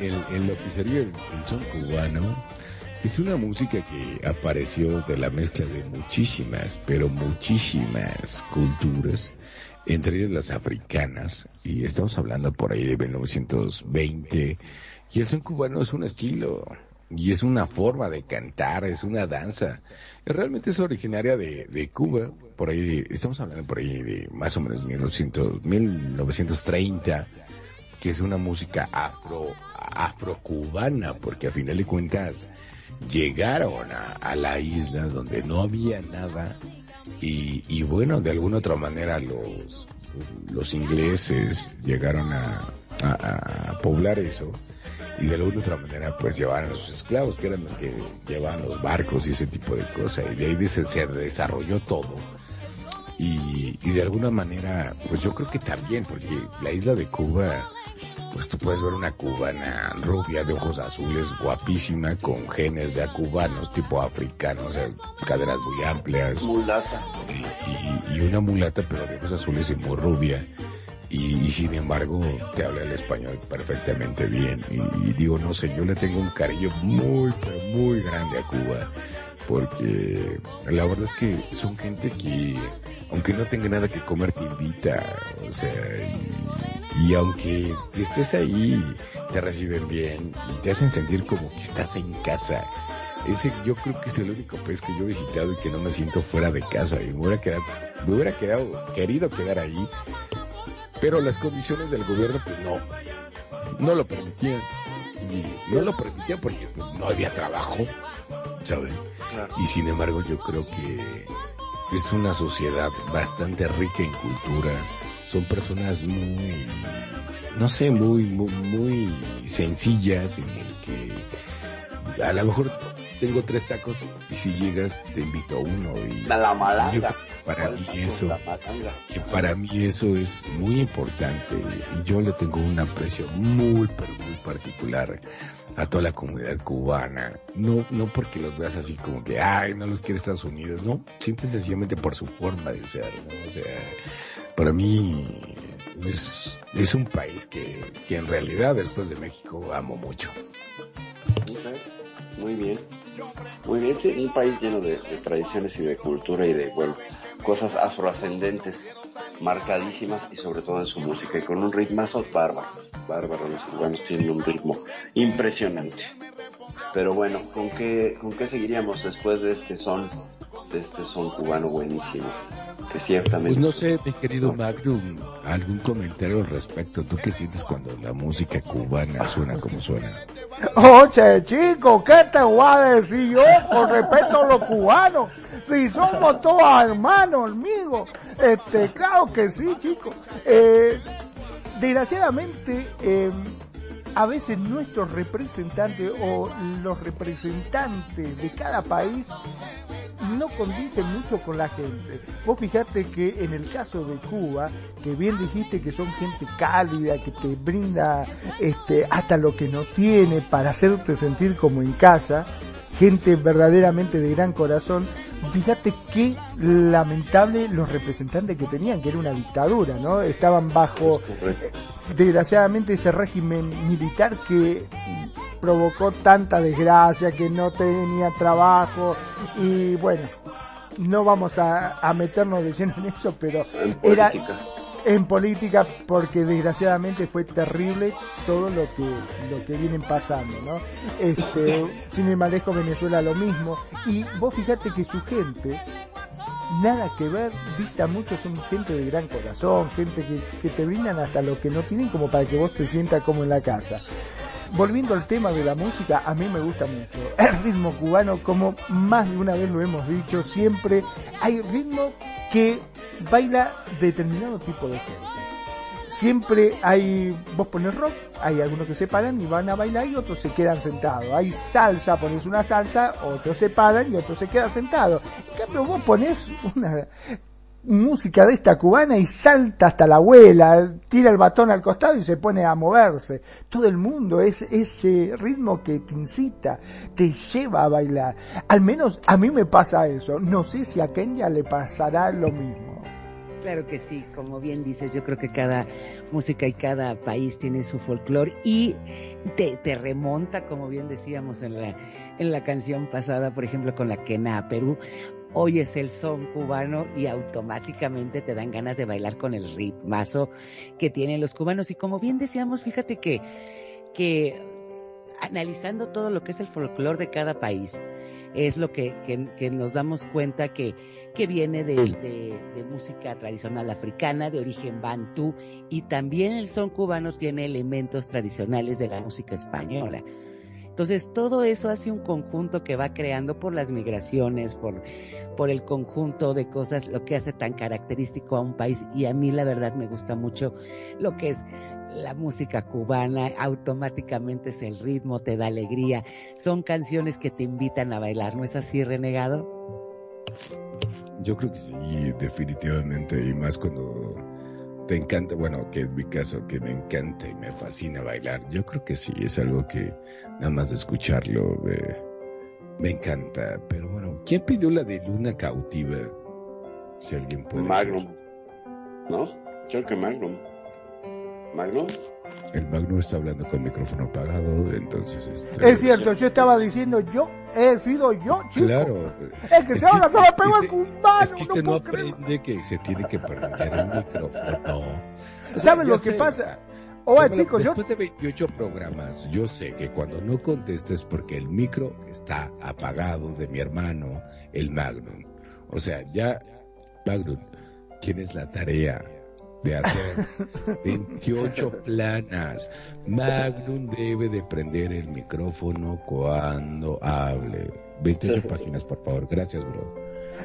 El, lo que sería el, son cubano. Es una música que apareció de la mezcla de muchísimas, pero muchísimas culturas, entre ellas las africanas, y estamos hablando por ahí de 1920, y el son cubano es un estilo, y es una forma de cantar, es una danza. Realmente es originaria de, de Cuba, por ahí, estamos hablando por ahí de más o menos 1900, 1930, que es una música afro, afrocubana, porque a final de cuentas llegaron a, a la isla donde no había nada y, y bueno, de alguna otra manera los, los ingleses llegaron a, a- a poblar eso y de alguna otra manera pues llevaron a sus esclavos que eran los que llevaban los barcos y ese tipo de cosas y de ahí se, se desarrolló todo. Y, y de alguna manera pues yo creo que también porque la isla de Cuba pues tú puedes ver una cubana rubia de ojos azules guapísima con genes ya cubanos tipo africanos caderas muy amplias. Mulata. y, y una mulata pero de ojos azules y muy rubia. Y, y sin embargo te habla el español perfectamente bien. Y, y digo no sé yo le tengo un cariño muy pero muy grande a Cuba porque la verdad es que son gente que aunque no tenga nada que comer te invita o sea y, aunque estés ahí te reciben bien y te hacen sentir como que estás en casa ese yo creo que es el único país que yo he visitado y que no me siento fuera de casa y me hubiera quedado, me hubiera quedado, querido quedar ahí, pero las condiciones del gobierno pues no, no lo permitían. Y no lo permitían porque pues, no había trabajo, ¿saben? Y sin embargo yo creo que es una sociedad bastante rica en cultura, son personas muy, no sé, muy, muy, muy sencillas en el que a lo mejor tengo tres tacos y si llegas te invito a uno y La, la malanga. para mí eso que para mí eso es muy importante y yo le tengo un aprecio muy pero muy particular a toda la comunidad cubana no no porque los veas así como que ay no los quiere Estados Unidos no simple sencillamente por su forma de ser ¿no? o sea para mí es es un país que que en realidad después de México amo mucho Muy bien. Muy bien, sí, un país lleno de, de tradiciones y de cultura y de, bueno, cosas afroascendentes, marcadísimas y sobre todo en su música y con un ritmazo bárbaro. Bárbaro, los cubanos tienen un ritmo impresionante. Pero bueno, ¿con qué, con qué seguiríamos después de este son de este son cubano buenísimo, que ciertamente... Pues no sé, mi querido Magnum, algún comentario al respecto. ¿Tú qué sientes cuando la música cubana suena como suena? Oye, chico, ¿qué te voy a decir yo con respecto a los cubanos? Si somos todos hermanos, amigos. Este, claro que sí, chicos. Eh, desgraciadamente, eh, a veces nuestros representantes o los representantes de cada país no condicen mucho con la gente. Vos fijate que en el caso de Cuba, que bien dijiste que son gente cálida, que te brinda este, hasta lo que no tiene para hacerte sentir como en casa, gente verdaderamente de gran corazón, fíjate qué lamentable los representantes que tenían, que era una dictadura, ¿no? Estaban bajo, eh, desgraciadamente, ese régimen militar que provocó tanta desgracia, que no tenía trabajo y bueno, no vamos a, a meternos de lleno en eso, pero era política. en política porque desgraciadamente fue terrible todo lo que lo que vienen pasando, ¿no? Este, sin lejos Venezuela lo mismo y vos fíjate que su gente nada que ver, dista mucho, son gente de gran corazón, gente que, que te brindan hasta lo que no tienen como para que vos te sientas como en la casa. Volviendo al tema de la música, a mí me gusta mucho. El ritmo cubano, como más de una vez lo hemos dicho, siempre hay ritmo que baila determinado tipo de gente. Siempre hay, vos pones rock, hay algunos que se paran y van a bailar y otros se quedan sentados. Hay salsa, pones una salsa, otros se paran y otros se quedan sentados. En cambio vos pones una música de esta cubana y salta hasta la abuela, tira el batón al costado y se pone a moverse. Todo el mundo es ese ritmo que te incita, te lleva a bailar. Al menos a mí me pasa eso. No sé si a Kenya le pasará lo mismo. Claro que sí, como bien dices, yo creo que cada música y cada país tiene su folclore y te, te remonta, como bien decíamos en la, en la canción pasada, por ejemplo, con la quena a Perú, oyes el son cubano y automáticamente te dan ganas de bailar con el ritmazo que tienen los cubanos. Y como bien decíamos, fíjate que, que analizando todo lo que es el folclore de cada país, es lo que, que, que nos damos cuenta que, que viene de, de, de, música tradicional africana, de origen bantú, y también el son cubano tiene elementos tradicionales de la música española. Entonces, todo eso hace un conjunto que va creando por las migraciones, por, por el conjunto de cosas, lo que hace tan característico a un país. Y a mí, la verdad, me gusta mucho lo que es la música cubana, automáticamente es el ritmo, te da alegría. Son canciones que te invitan a bailar, ¿no es así, renegado? Yo creo que sí, definitivamente, y más cuando te encanta, bueno, que es mi caso, que me encanta y me fascina bailar. Yo creo que sí, es algo que nada más de escucharlo me, me encanta. Pero bueno, ¿quién pidió la de Luna Cautiva? Si alguien puede. Magnum. ¿No? Creo que Magnum. ¿Magnum? El Magnum está hablando con micrófono apagado, entonces... Este... Es cierto, yo estaba diciendo yo, he sido yo, chico. Claro. Es que Es se ahora que- se me pegó el cubano, Es que usted no, creerlo. aprende que se tiene que prender el micrófono. ¿Saben Ya lo que sé, pasa? o Oye, chicos, yo después de 28 programas, yo sé que cuando no contestes porque el micro está apagado de mi hermano, el Magnum. O sea, ya, Magnum, tienes la tarea de hacer 28 planas. Magnum debe de prender el micrófono cuando hable. 28 páginas, por favor. Gracias, bro.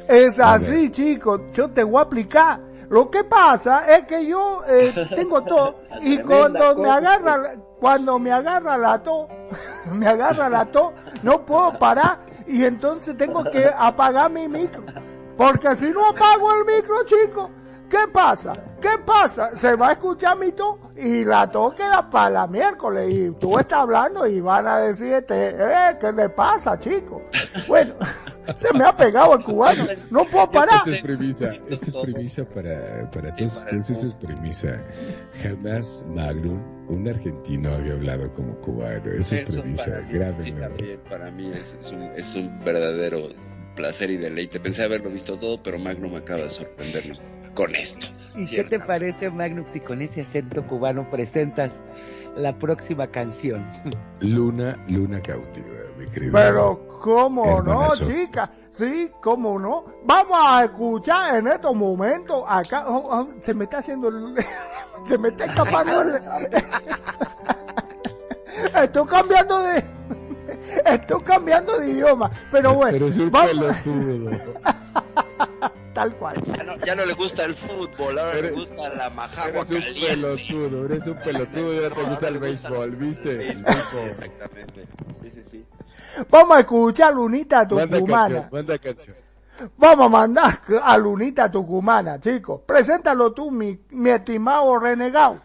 Es A así, ver. chicos. Yo te voy a aplicar. Lo que pasa es que yo eh, tengo tos y cuando me agarra, la- cuando me agarra la tos, me agarra la tos, no puedo parar y entonces tengo que apagar mi micro. Porque si no apago el micro, chicos, ¿qué pasa? ¿Qué pasa? Se va a escuchar mi tos y la tos queda para la miércoles y tú estás hablando y van a decirte, eh, ¿qué le pasa, chico? Bueno, se me ha pegado el cubano, no puedo parar. Esta es premisa, esta es premisa para, para todos ustedes, esta es premisa. Jamás Magnum, un argentino, había hablado como cubano. Esa es premisa, sí, también para mí es, es un, es un verdadero placer y deleite. Pensé haberlo visto todo, pero Magnum acaba de sorprendernos. Con esto. ¿Y qué te parece, Magnus, si con ese acento cubano presentas la próxima canción? Luna, luna cautiva, mi querido. Pero, ¿cómo no, chica? Sí, ¿cómo no? Vamos a escuchar en estos momentos, acá, oh, oh, se me está haciendo, el- se me está escapando el... Estoy cambiando de... Estoy cambiando de idioma, pero bueno, Pero es un vamos- pelotudo. Tal cual. Ya no, ya no le gusta el fútbol, ahora le gusta la majagua Eres un caliente. pelotudo, eres un pelotudo, ya te No, gusta no el le gusta béisbol, el ¿viste? El béisbol, béisbol. Exactamente. Sí, sí, sí. Vamos a escuchar Lunita Manda Tucumana. canción, manda canción. Vamos a mandar a Lunita Tucumana, chicos. Preséntalo tú, mi, mi estimado renegado.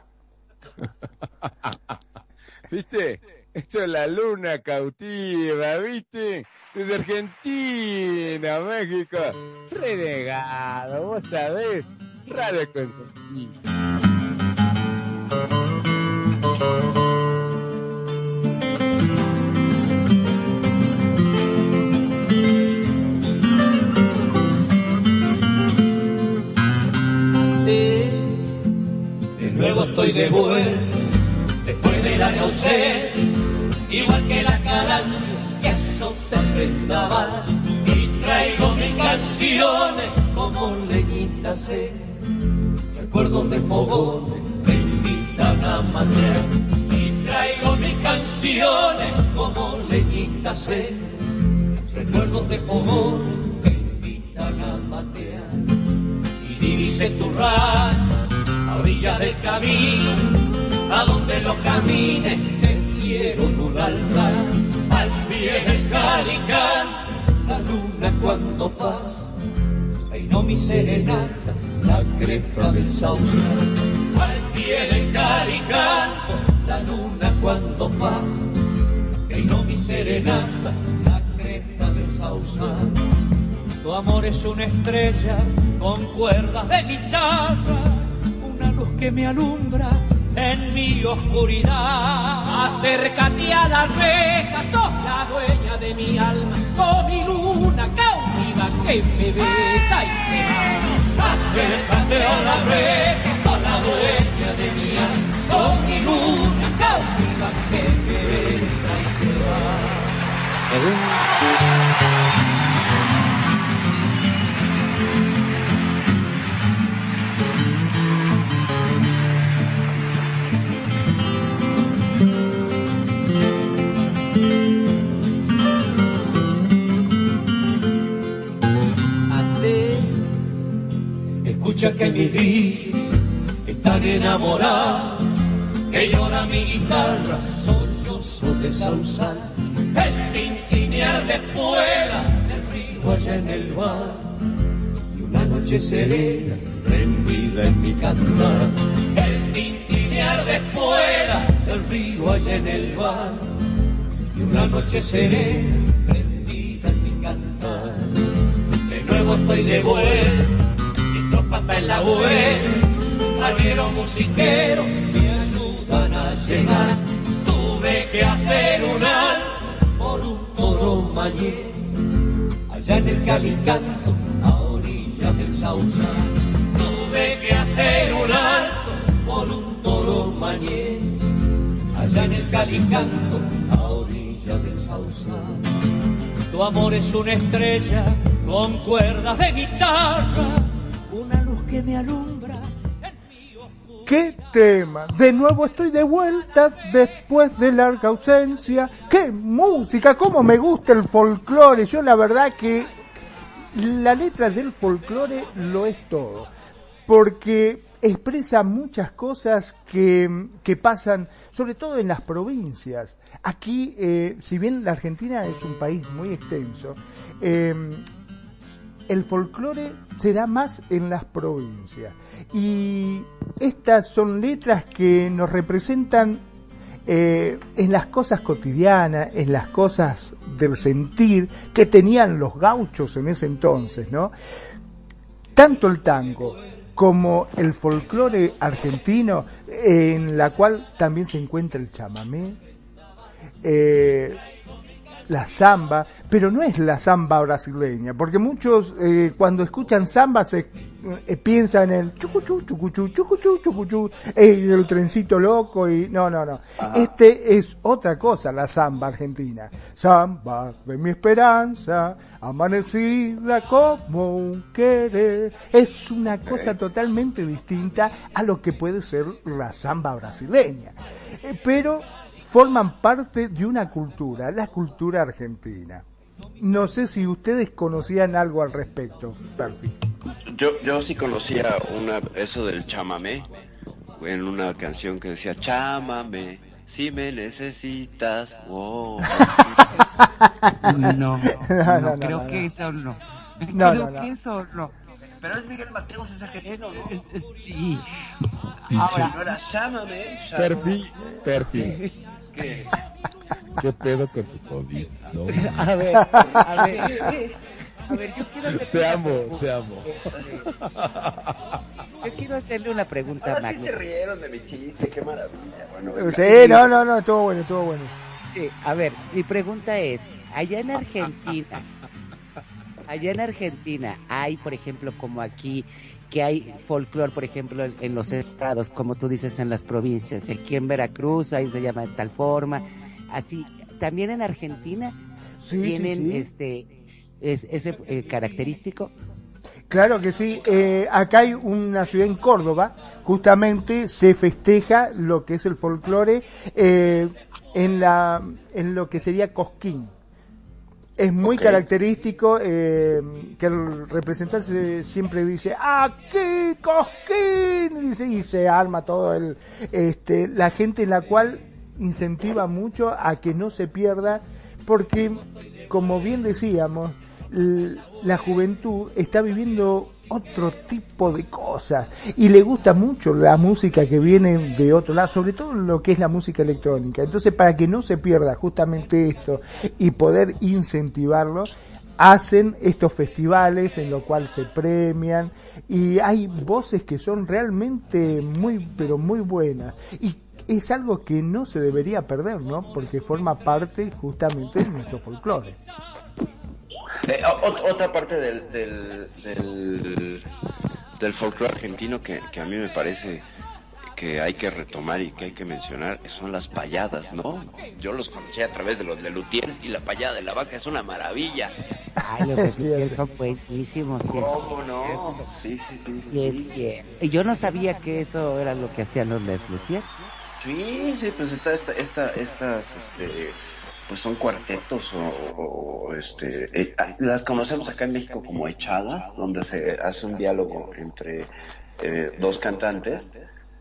¿Viste? Esto es la luna cautiva, ¿viste? Desde Argentina, México. Renegado, vos sabés. Radio Consentido. De nuevo estoy de vuelta, después del año seis, igual que la calandria que azota el vendaval. Y traigo mis canciones como leñitas sed, recuerdos de fogones que invitan a. Y traigo mis canciones como leñitas sed, recuerdos de fogones que invitan a matear y divise tu rayo a orillas del camino, a donde lo camine, te quiero un altar, al pie del calicán, la luna cuando pasa, peinó mi serenata, la cresta del sausal, al pie del calicán, la luna cuando pasa, peinó mi serenata, la cresta del sausal. Tu amor es una estrella con cuerdas de guitarra, una luz que me alumbra en mi oscuridad. Acércate a la reja, sos la dueña de mi alma, con mi luna cautiva que me besa y se va. Acércate a la reja, sos la dueña de mi alma, sos mi luna cautiva que me besa y se va. Escucha que mis días están enamorados, que llora mi guitarra, sollozo de sausal, el tintinear de espuela del río allá en el bar, y una noche serena prendida en mi cantar, el tintinear de espuela del río allá en el bar, y una noche serena prendida en mi cantar. De nuevo estoy de vuelta, está en la vuelta, arrieros musiqueros me ayudan a llegar. Tuve que hacer un alto por un toro mañé, allá en el calicanto, a orilla del sausal. Tuve que hacer un alto por un toro mañé, allá en el calicanto, a orilla del sausal. Tu amor es una estrella con cuerdas de guitarra, que me alumbra. ¡Qué tema! De nuevo estoy de vuelta después de larga ausencia. ¡Qué música! ¡Cómo me gusta el folclore! Yo la verdad que la letra del folclore lo es todo. Porque expresa muchas cosas que, que pasan, sobre todo en las provincias. Aquí, eh, si bien la Argentina es un país muy extenso, eh, el folclore se da más en las provincias. Y estas son letras que nos representan eh, en las cosas cotidianas, en las cosas del sentir que tenían los gauchos en ese entonces, ¿no? Tanto el tango como el folclore argentino, en la cual también se encuentra el chamamé, eh, la samba, pero no es la samba brasileña, porque muchos eh, cuando escuchan samba se eh, piensan en el chucuchú, chucuchú, chucuchú, chucuchú, eh, el trencito loco y no, no, no. Este es otra cosa, la samba argentina. Samba de mi esperanza, amanecida como un querer. Es una cosa totalmente distinta a lo que puede ser la samba brasileña. Eh, pero forman parte de una cultura, la cultura argentina. No sé si ustedes conocían algo al respecto, Perfi. Yo, yo sí conocía una, eso del chamamé, en una canción que decía, chámame, si me necesitas. Oh. No, no, No, no, creo no, que eso no. No, creo no, no. que eso no. Pero es Miguel Mateos, es argentino, ¿no? Es- es- Sí. Ahora, Ahora, chámame, chámame. Perfi, ¿Qué? ¿qué pedo con tu COVID? No, a ver, a ver. A ver, yo quiero hacerle te amo, pregunta. te amo. Yo quiero hacerle una pregunta a sí se rieron de mi chiste, qué maravilla. Bueno. Sí, no, no, no, estuvo bueno, estuvo bueno. Sí, a ver, mi pregunta es, allá en Argentina, allá en Argentina hay, por ejemplo, como aquí, que hay folclore, por ejemplo, en, en los estados, como tú dices, en las provincias, aquí en Veracruz, ahí se llama de tal forma, así, también en Argentina Sí, tienen sí, sí. este es, ese eh, característico. Claro que sí. Eh, acá hay una ciudad en Córdoba, justamente se festeja lo que es el folclore eh, en la en lo que sería Cosquín. Es muy característico eh, que el representante siempre dice aquí Cosquín dice y se arma todo el este la gente en la cual incentiva mucho a que no se pierda porque como bien decíamos la juventud está viviendo otro tipo de cosas y le gusta mucho la música que viene de otro lado, sobre todo lo que es la música electrónica. Entonces, para que no se pierda justamente esto y poder incentivarlo, hacen estos festivales en lo cual se premian y hay voces que son realmente muy, pero muy buenas. Y es algo que no se debería perder, ¿no? Porque forma parte justamente de nuestro folclore. Eh, o- otra parte del, del, del, del folclore argentino que, que a mí me parece que hay que retomar y que hay que mencionar son las payadas, ¿no? Yo los conocí a través de los Lelutiers y la payada de la vaca es una maravilla. Ay, los cierto. son buenísimos, sí es ¿Cómo no? Sí, sí, sí. Sí, es cierto. Yo no sabía que eso era lo que hacían los Les Luthiers. Sí, sí, pues está esta, esta, estas, este, pues son cuartetos o, o, este, eh, las conocemos acá en México como echadas, donde se hace un diálogo entre eh, dos cantantes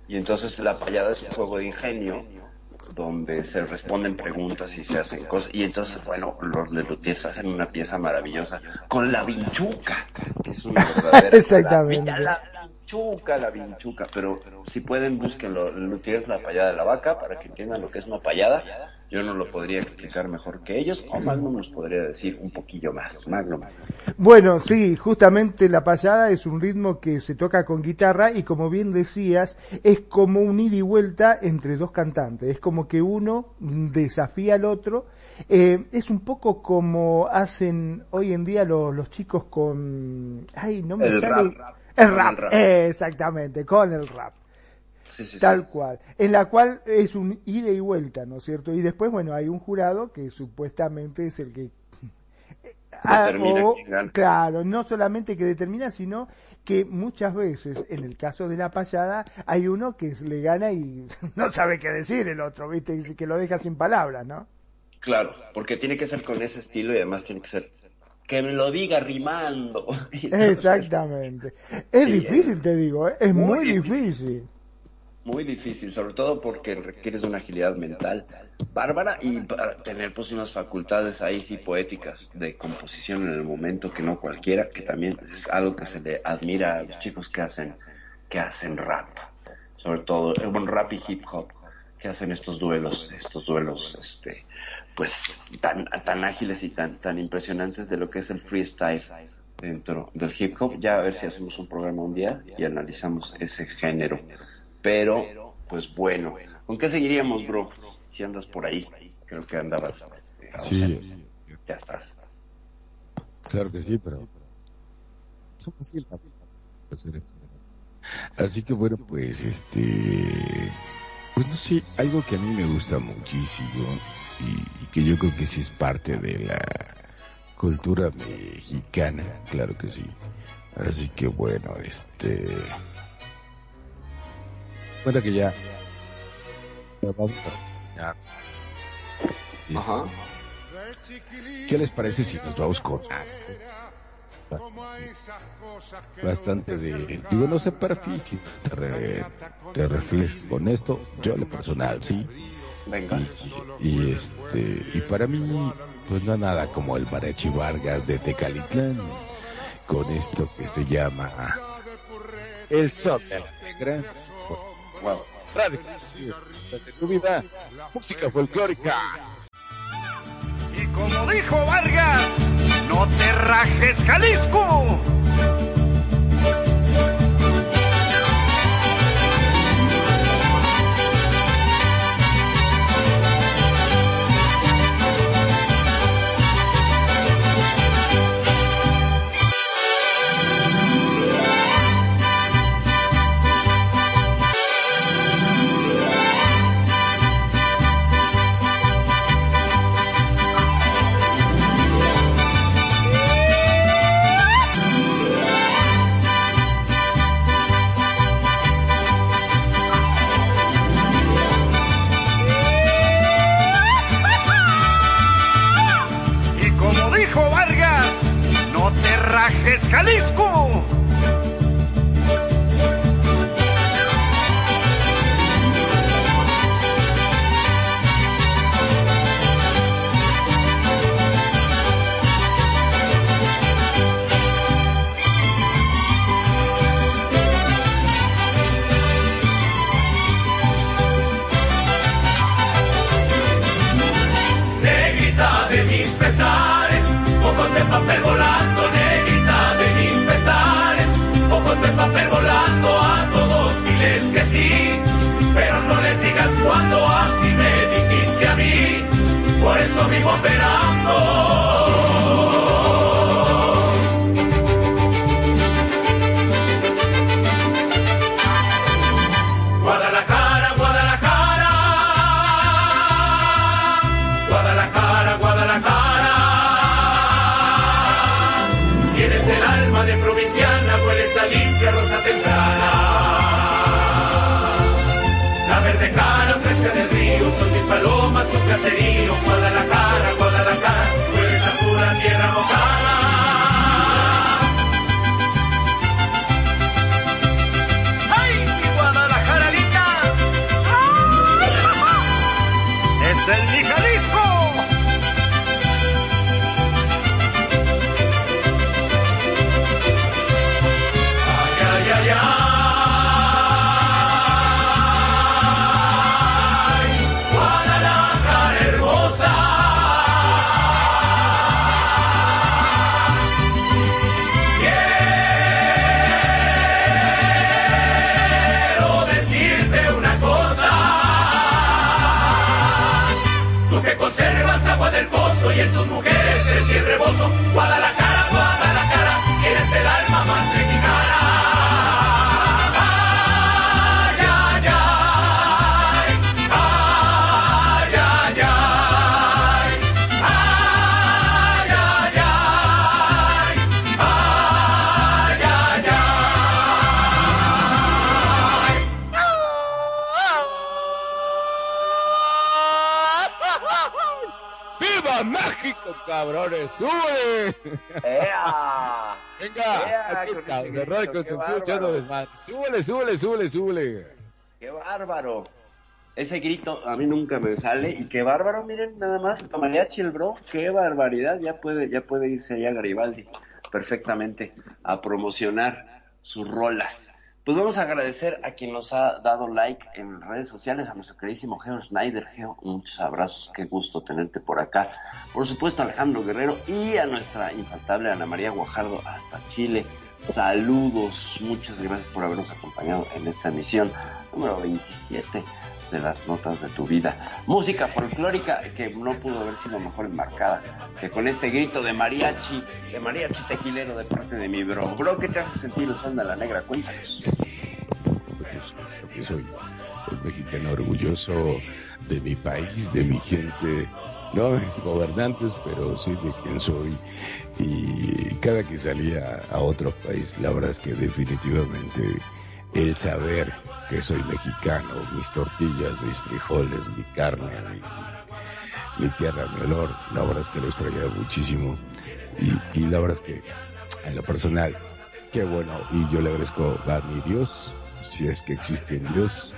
y entonces la payada es un juego de ingenio donde se responden preguntas y se hacen cosas y entonces bueno los Lelutiers hacen una pieza maravillosa con la vinchuca que es una verdadera Exactamente. la vinchuca la vinchuca pero si pueden búsquenlo Lelutiers la payada de la vaca para que entiendan lo que es una payada yo no lo podría explicar mejor que ellos o Magnum nos podría decir un poquillo más Magnum Bueno, sí, justamente la payada es un ritmo que se toca con guitarra y como bien decías, es como un ida y vuelta entre dos cantantes. Es como que uno desafía al otro. Eh, es un poco como hacen hoy en día los, los chicos con... Ay, no me El sale... rap. El Con rap, el rap. exactamente, con el rap. Sí, sí, sí. Tal cual. En la cual es un ida y vuelta, ¿no es cierto? Y después, bueno, hay un jurado que supuestamente es el que... Ah, Determina o- quién claro, no solamente que determina, sino que muchas veces, en el caso de la payada, hay uno que le gana y no sabe qué decir el otro, ¿viste? Y Que lo deja sin palabras, ¿no? Claro, porque tiene que ser con ese estilo y además tiene que ser que me lo diga rimando. Entonces, Exactamente. Es Sí, difícil, te digo, ¿eh? es muy muy difícil. difícil. Muy difícil, sobre todo porque requieres una agilidad mental bárbara y para tener pues unas facultades ahí sí poéticas de composición en el momento que no cualquiera, que también es algo que se le admira a los chicos que hacen que hacen rap, sobre todo eh, bueno, rap y hip hop, que hacen estos duelos, estos duelos este pues tan tan ágiles y tan tan impresionantes de lo que es el freestyle dentro del hip hop. Ya a ver si hacemos un programa un día y analizamos ese género. Pero, pues bueno, ¿con qué seguiríamos, bro? Si andas por ahí, creo que andabas. eh, Sí, ya estás. Claro que sí, pero... Así que bueno, pues este... Pues no sé, algo que a mí me gusta muchísimo y, y que yo creo que sí es parte de la cultura mexicana, claro que sí. Así que bueno, este... Bueno que ya... ya vamos a terminar. Ajá. ¿Qué les parece si nos vamos con bastante de digo no sé perfil te, re- te refieres con esto yo lo personal sí Venga. y, y, este y para mí pues no nada como el mariachi Vargas de Tecalitlán con esto que se llama el sol de la negra wow. Radio vida música folclórica Y como dijo Vargas, no te rajes Jalisco. ¡Súbele, súbele! ¡Qué bárbaro! Ese grito a mí nunca me sale y qué bárbaro, miren nada más, mariachi el bro, qué barbaridad, ya puede, ya puede irse allá Garibaldi perfectamente a promocionar sus rolas. Pues vamos a agradecer a quien nos ha dado like en redes sociales, a nuestro queridísimo Geo Snyder. Geo, muchos abrazos, qué gusto tenerte por acá. Por supuesto, Alejandro Guerrero y a nuestra infaltable Ana María Guajardo hasta Chile. Saludos, muchas gracias por habernos acompañado en esta emisión número 27 de las notas de tu vida. Música folclórica que no pudo haber sido mejor enmarcada que con este grito de mariachi, de mariachi tequilero de parte de mi bro. Bro, ¿qué te hace sentir usando la negra? Cuéntanos. Soy un mexicano orgulloso de mi país, de mi gente, no gobernantes, pero sí de quien soy. Y cada que salía a otro país, la verdad es que definitivamente el saber que soy mexicano, mis tortillas, mis frijoles, mi carne, mi, mi tierra, mi olor, la verdad es que lo extrañaba muchísimo. Y, y la verdad es que en lo personal, qué bueno, y yo le agradezco a mi Dios, si es que existe un Dios,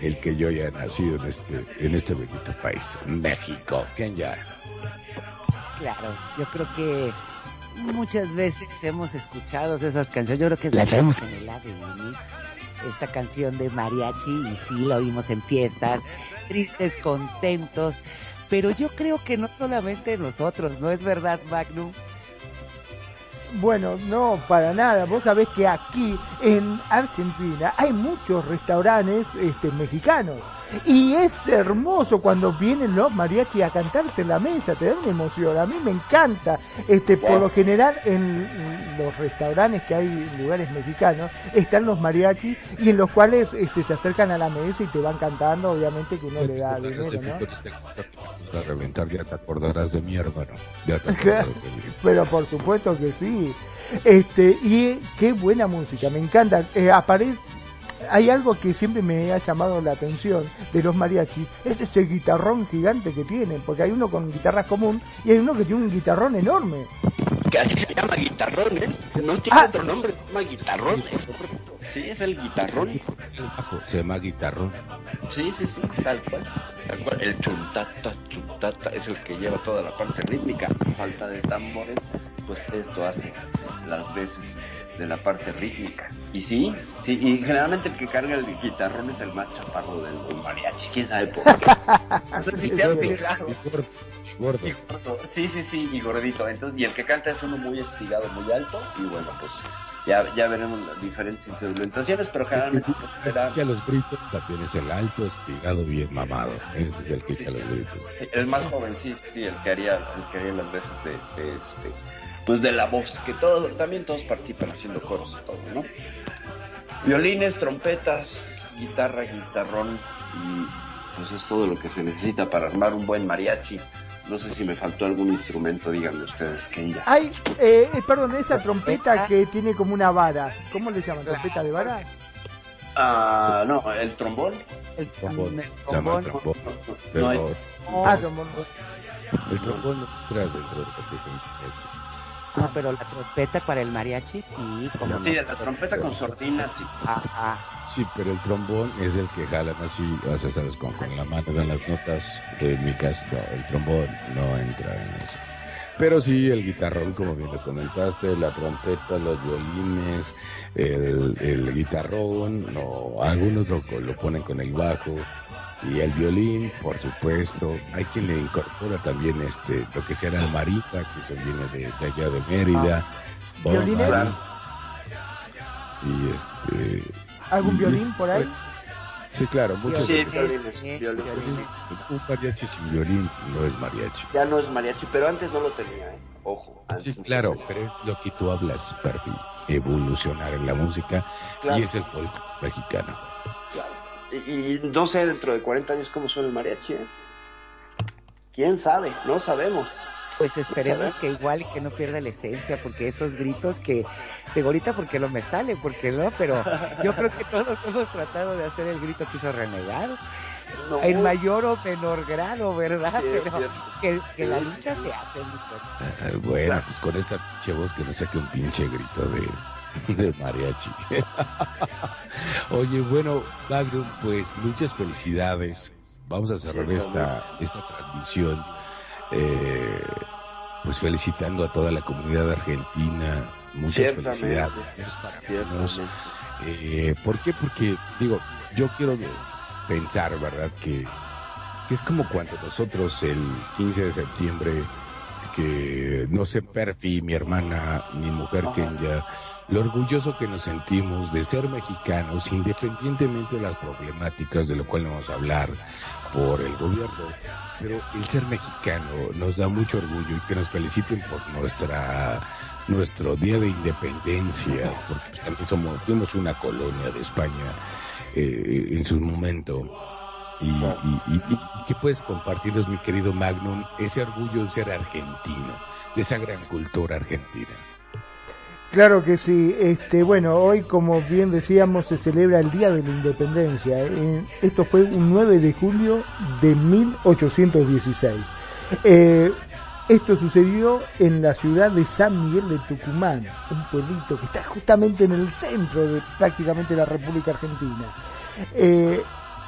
el que yo haya nacido en este, en este bendito país, México, Kenya. Claro, yo creo que muchas veces hemos escuchado esas canciones, yo creo que la traemos en el ADN, esta canción de mariachi, y sí la oímos en fiestas, tristes, contentos, pero yo creo que no solamente nosotros, ¿no es verdad, Magnum? Bueno, no, para nada. Vos sabés que aquí en Argentina hay muchos restaurantes este, mexicanos. Y es hermoso cuando vienen los mariachis a cantarte en la mesa, te da una emoción. A mí me encanta. Este, por lo general en los restaurantes que hay en lugares mexicanos están los mariachis y en los cuales este, se acercan a la mesa y te van cantando, obviamente que uno le da dinero, ¿no? A reventar, ya te acordarás de mi hermano. Ya te acordarás de mí. Pero por supuesto que sí. Este, y qué buena música, me encanta. Eh, apare- hay algo que siempre me ha llamado la atención de los mariachis, es ese guitarrón gigante que tienen, porque hay uno con guitarras común y hay uno que tiene un guitarrón enorme. Que así se llama guitarrón, ¿eh? No tiene otro nombre, se llama guitarrón. es correcto. Sí, es el guitarrón. El bajo se llama guitarrón. Sí, sí, sí, tal cual. Tal cual. El chuntata, chuntata es el que lleva toda la parte rítmica. Falta de tambores, pues esto hace las veces de la parte rítmica. Y sí, sí, y generalmente el que carga el guitarrón es el más chaparro del, mariachi. ¿Quién sabe por qué? No sé si te has fijado. Gordo. Y gordo. Sí, sí, sí, y gordito. Entonces, y el que canta es uno muy espigado, muy alto. Y bueno, pues ya, ya veremos las diferentes implementaciones, pero generalmente pues, Que a los gritos también es el alto, espigado, bien mamado. Ese es el que echa los gritos. el más joven, sí, sí, el que haría, el que haría las veces de, de este, pues de la voz, que todos, también todos participan haciendo coros y todo, ¿no? Violines, trompetas, guitarra, guitarrón y pues es todo lo que se necesita para armar un buen mariachi. No sé si me faltó algún instrumento, díganme ustedes, que ya. Hay, eh, perdón, esa trompeta que tiene como una vara, ¿cómo le llaman? ¿Trompeta de vara? Ah, no, el trombón. El Trombón. el Se llama trombón. trombón. No hay- Pero Ah, trombón. el trombón no entra dentro de lo que es un mariachi. No, pero la trompeta para el mariachi sí, como Sí, la trompeta con sordinas y Ajá. Sí, pero el trombón es el que jalan así, o sea, sabes, con, con la mano dan las notas rítmicas. No, el trombón no entra en eso. Pero sí, el guitarrón, como bien lo comentaste, la trompeta, los violines, el, el guitarrón, no, algunos lo, lo ponen con el bajo y el violín, por supuesto. Hay quien le incorpora también este lo que sea la marita, que eso viene de, de allá de Mérida. ¿Violines? bombas, Y este. ¿Algún y- violín por ahí? Sí, claro, muchos. Sí, Violines, violines, sí, violines. violines. Un mariachi sin violín no es mariachi. ya no es mariachi, pero antes no lo tenía, ¿eh? Ojo. Sí, claro, pero es lo que tú hablas, Perdi, evolucionar en la música Claro. y es el folk mexicano. Y, no sé dentro de 40 años cómo suena el mariachi, ¿eh? ¿Quién sabe? No sabemos. Pues esperemos que igual y que no pierda la esencia, porque esos gritos que, digo ahorita porque no me sale, porque no, pero yo creo que todos hemos tratado de hacer el grito que hizo Renegado, No, en mayor o menor grado, ¿verdad? Sí, pero que, la Sí. lucha se hace, mi cuerpo. Ah, Bueno, pues con esta pinche voz que nos saque un pinche grito de, de mariachi. Oye, bueno, Magnum, pues muchas felicidades. Vamos a cerrar esta, esta transmisión, eh, pues felicitando a toda la comunidad argentina. Muchas felicidades para todos. Eh, ¿Por qué? Porque, digo, yo quiero pensar, ¿verdad? Que, que es como cuando nosotros el 15 de septiembre que no sé, Perfi, mi hermana, mi mujer Kenya, lo orgulloso que nos sentimos de ser mexicanos, independientemente de las problemáticas de lo cual vamos a hablar por el gobierno. Pero el ser mexicano nos da mucho orgullo y que nos feliciten por nuestra nuestro día de independencia, porque pues, también somos, fuimos una colonia de España eh, en su momento. Y, y, y, que puedes compartirnos, mi querido Magnum, ese orgullo de ser argentino, de esa gran cultura argentina. Claro que sí. Este, bueno, hoy, como bien decíamos, se celebra el Día de la Independencia. Eh, esto fue un 9 de julio de 1816. Eh, esto sucedió en la ciudad de San Miguel de Tucumán, un pueblito que está justamente en el centro de prácticamente la República Argentina. Eh,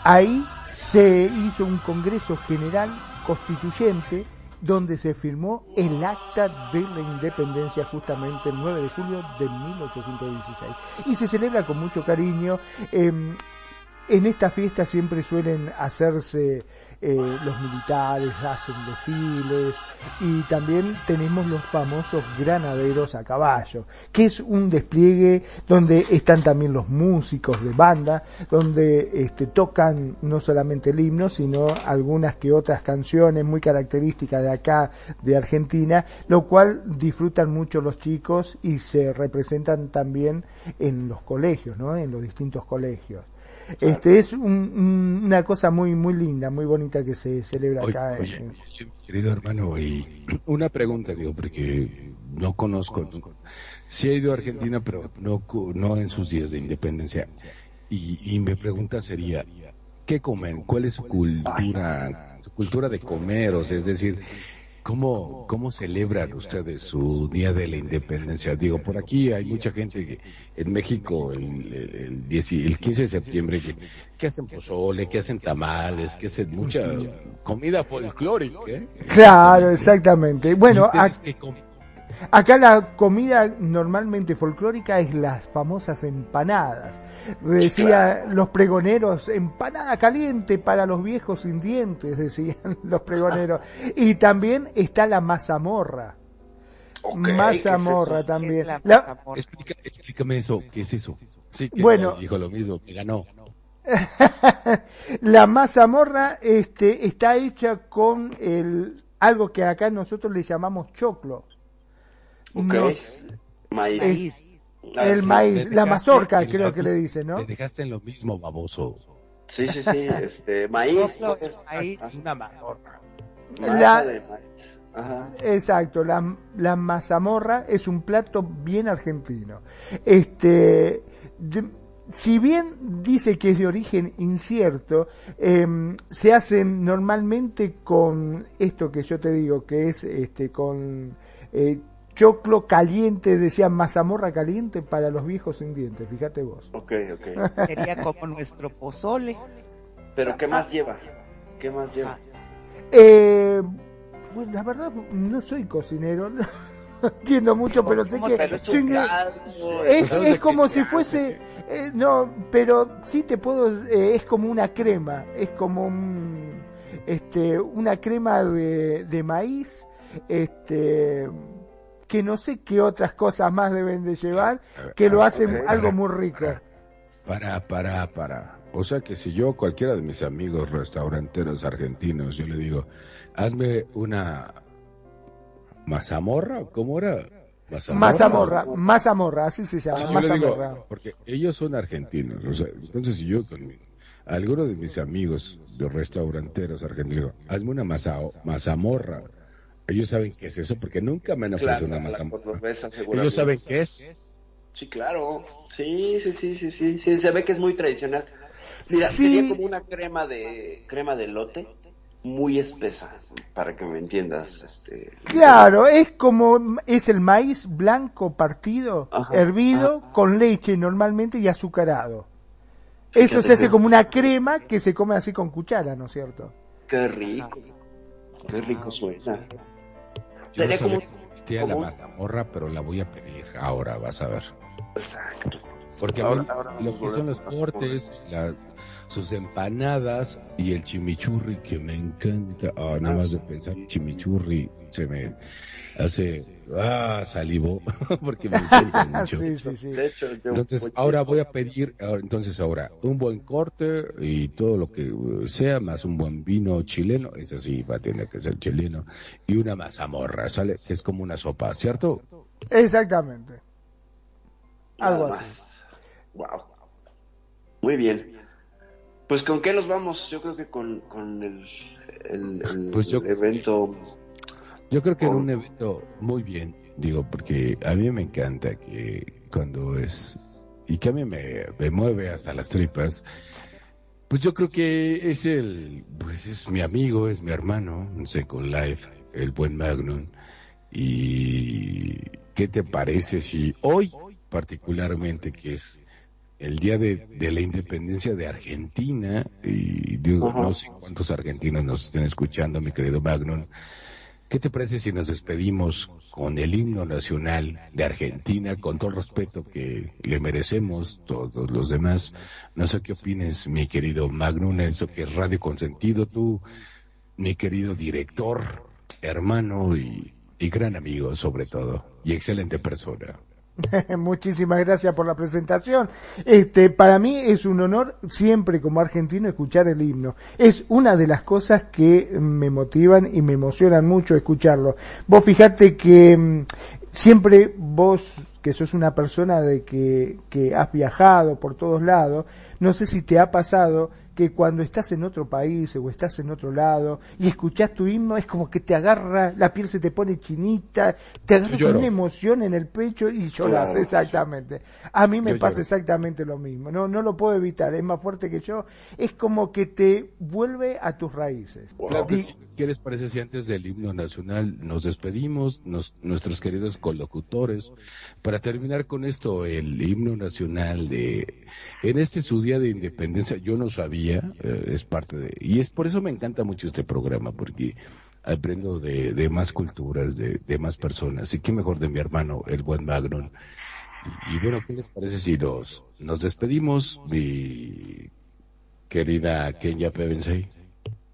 ahí se hizo un Congreso General Constituyente donde se firmó el acta de la independencia justamente el 9 de julio de 1816. Y se celebra con mucho cariño. em, en esta fiesta siempre suelen hacerse eh, los militares, hacen desfiles y también tenemos los famosos granaderos a caballo, que es un despliegue donde están también los músicos de banda, donde este, tocan no solamente el himno, sino algunas que otras canciones muy características de acá, de Argentina, lo cual disfrutan mucho los chicos y se representan también en los colegios, ¿no? En los distintos colegios. Este es un- un- una cosa muy muy linda, muy bonita que se celebra Oye, acá. oye, en- querido hermano, y una pregunta, digo, porque no conozco. Sí he ido a Argentina, pero no, no en sus días de independencia. Y, y mi pregunta sería, ¿qué comen? ¿Cuál es su cultura, su cultura de comeros? Es decir, ¿cómo, cómo celebran ustedes su día de la independencia? Digo, por aquí hay mucha gente que en México el, el, el 10 y- el 15 de septiembre que, que hacen pozole, que hacen tamales, que hacen mucha comida folclórica. ¿eh? Claro, exactamente. Bueno. Acá la comida normalmente folclórica es las famosas empanadas. Decía los pregoneros, empanada caliente para los viejos sin dientes, decían los pregoneros. Y también está la mazamorra. mazamorra también. La- Explica- explícame eso, ¿qué es eso? Sí, que Bueno. dijo lo mismo, me ganó. la mazamorra este, está hecha con el, algo que acá nosotros le llamamos choclo. Ok. Nos- Maíz. es- el maíz, la mazorca creo que le dicen, ¿no? Me dejaste en lo mismo, baboso. Sí, sí, sí, este, maíz. Es maíz, una mazorca. La-. Ajá. Exacto, la, la mazamorra es un plato bien argentino. Este, de- si bien dice que es de origen incierto, em, se hacen normalmente con esto que yo te digo, que es este con eh, choclo caliente, decían mazamorra caliente para los viejos sin dientes, fíjate vos. Ok, ok. Sería como nuestro pozole. Pero ¿qué más lleva? ¿Qué más lleva? Eh, bueno, la verdad no soy cocinero, no entiendo mucho, pero sé que Pero es caldo, es, ¿sabes es de como si fuese, eh, no, pero sí te puedo, eh, es como una crema, es como un, este, una crema de, de maíz, este, que no sé qué otras cosas más deben de llevar, que lo hacen algo muy rico. Para, para, para. O sea que si yo, cualquiera de mis amigos restauranteros argentinos, yo le digo, hazme una mazamorra, ¿cómo era? Mazamorra, mazamorra, así se llama, Sí, digo, mazamorra. porque ellos son argentinos, o sea, entonces si yo con mi- alguno de mis amigos de restauranteros argentinos, hazme una mazamorra. Ellos saben qué es eso porque nunca me han ofrecido Claro, una seguramente. Ellos saben qué es. Sí, claro. Sí, sí, sí, sí, sí, sí, se ve que es muy tradicional. Mira, Sí. sería como una crema de crema de lote muy espesa, para que me entiendas, este Claro, es como es el maíz blanco partido, Ajá, hervido con leche normalmente y azucarado. Eso se hace como una crema que se come así con cuchara, ¿no es cierto? Qué rico. Qué rico suena. Yo Sería como- existía la como- mazamorra, pero la voy a pedir ahora, vas a ver. Exacto. Porque a Ahora- mí ahora lo que son los a cortes, la- sus empanadas y el chimichurri que me encanta. Ah, nada más de pensar chimichurri, se me hace ah salivo porque me encanta mucho. sí, sí, sí. De hecho, yo- Entonces, ahora voy a pedir, entonces ahora, un buen corte y todo lo que uh, sea, más un buen vino chileno, eso sí va a tener que ser chileno, y una mazamorra, ¿sale? Que es como una sopa, ¿cierto? Exactamente. Algo así. más. Wow. Muy bien. Pues con qué nos vamos? Yo creo que con, con el, el, el Pues yo- evento. Yo creo que en un evento muy bien, digo, porque a mí me encanta que cuando es, y que a mí me, me mueve hasta las tripas, pues yo creo que es el, pues es mi amigo, es mi hermano, Second Life, el buen Magnum. Y ¿qué te parece si hoy, particularmente, que es el día de, de la independencia de Argentina, y digo, no sé cuántos argentinos nos estén escuchando, mi querido Magnum, ¿qué te parece si nos despedimos con el himno nacional de Argentina, con todo el respeto que le merecemos todos los demás? No sé qué opines, mi querido Magnum, eso que es Radio Consentido, tú, mi querido director, hermano y gran amigo sobre todo, y excelente persona. Muchísimas gracias por la presentación. Este, para mí es un honor siempre como argentino escuchar el himno. Es una de las cosas que me motivan y me emocionan mucho escucharlo. Vos fijate que mm, siempre vos que sos una persona de que, que has viajado por todos lados, no sé si te ha pasado que cuando estás en otro país o estás en otro lado y escuchás tu himno es como que te agarra, la piel se te pone chinita, te agarra con una emoción en el pecho y lloras, Claro. exactamente. A mí me pasa lloro. exactamente lo mismo, no, no lo puedo evitar, es más fuerte que yo, es como que te vuelve a tus raíces. Que Di-. ¿Qué les parece si antes del himno nacional nos despedimos, nos- nuestros queridos colocutores, para terminar con esto, el himno nacional de, en este su día de independencia, yo no sabía, eh, es parte de, y es por eso me encanta mucho este programa, porque aprendo de, más culturas, de, más personas, y qué mejor de mi hermano, el buen Magnum. Y, bueno, ¿qué les parece si nos despedimos, mi querida Kenya Pevensey?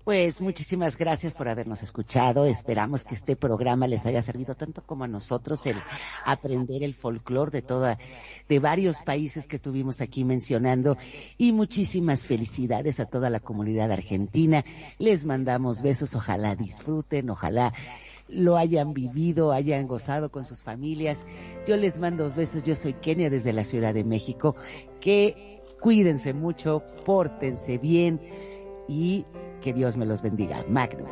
Pues muchísimas gracias por habernos escuchado. Esperamos que este programa les haya servido tanto como a nosotros el aprender el folclore de toda, de varios países que estuvimos aquí mencionando y muchísimas felicidades a toda la comunidad argentina. Les mandamos besos, ojalá disfruten, ojalá lo hayan vivido, hayan gozado con sus familias. Yo les mando besos, yo soy Kenia desde la Ciudad de México. Que cuídense mucho, pórtense bien y que Dios me los bendiga. Magnum.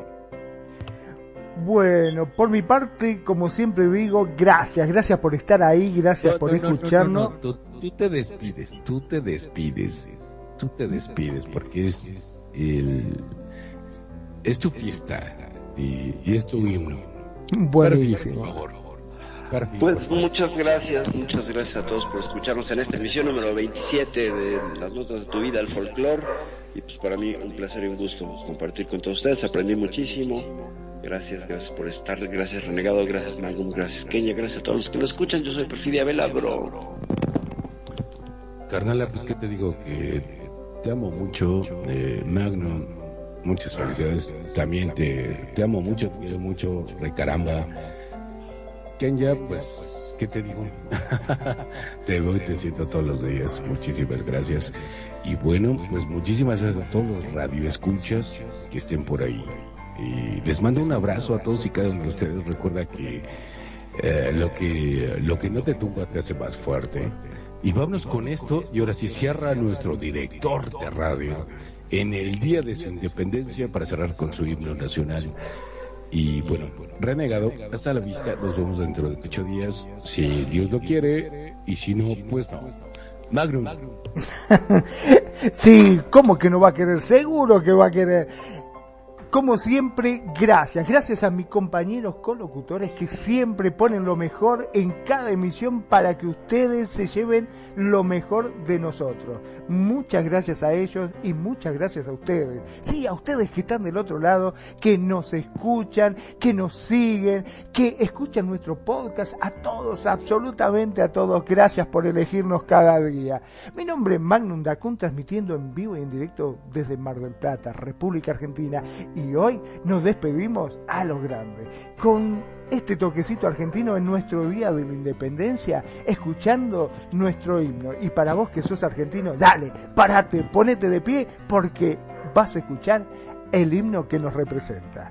Bueno, por mi parte, como siempre digo, gracias, gracias por estar ahí, gracias por No, no, no, no, escucharnos. no, Tú, tú te despides, tú te despides, tú te despides porque es el es tu fiesta y, y es tu himno. Buenísimo. Por favor. Garfi, Pues muchas gracias, muchas gracias a todos por escucharnos en esta emisión número 27 de Las Notas de tu Vida, el Folclor. Y pues para mí un placer y un gusto compartir con todos ustedes, aprendí muchísimo. Gracias, gracias por estar, gracias Renegado, gracias Magnum, gracias Kenia, gracias a todos los que nos escuchan. Yo soy Perfidia Vela, bro. Carnala, pues qué te digo que te amo mucho, eh, Magnum, muchas felicidades. También te, te amo mucho, te quiero mucho, recaramba. Kenya, pues, ¿qué te digo? te veo y te siento todos los días. Muchísimas gracias. Y bueno, pues muchísimas gracias a todos los radioescuchas que estén por ahí. Y les mando un abrazo a todos y cada uno de ustedes. Recuerda que eh, lo que lo que no te tumba te hace más fuerte. Y vámonos con esto. Y ahora sí cierra nuestro director de radio en el día de su independencia para cerrar con su himno nacional. Y bueno, renegado, hasta la vista. Nos vemos dentro de ocho días, si Dios lo quiere. Y si no, pues no. Magnum. Sí, ¿cómo que no va a querer? Seguro que va a querer. Como siempre, gracias. Gracias a mis compañeros colocutores que siempre ponen lo mejor en cada emisión para que ustedes se lleven lo mejor de nosotros. Muchas gracias a ellos y muchas gracias a ustedes. Sí, a ustedes que están del otro lado, que nos escuchan, que nos siguen, que escuchan nuestro podcast. A todos, absolutamente a todos, gracias por elegirnos cada día. Mi nombre es Magnum Dacun, transmitiendo en vivo y en directo desde Mar del Plata, República Argentina y hoy nos despedimos a los grandes con este toquecito argentino en nuestro día de la independencia, escuchando nuestro himno. Y para vos que sos argentino, dale, parate, ponete de pie porque vas a escuchar el himno que nos representa.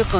Radio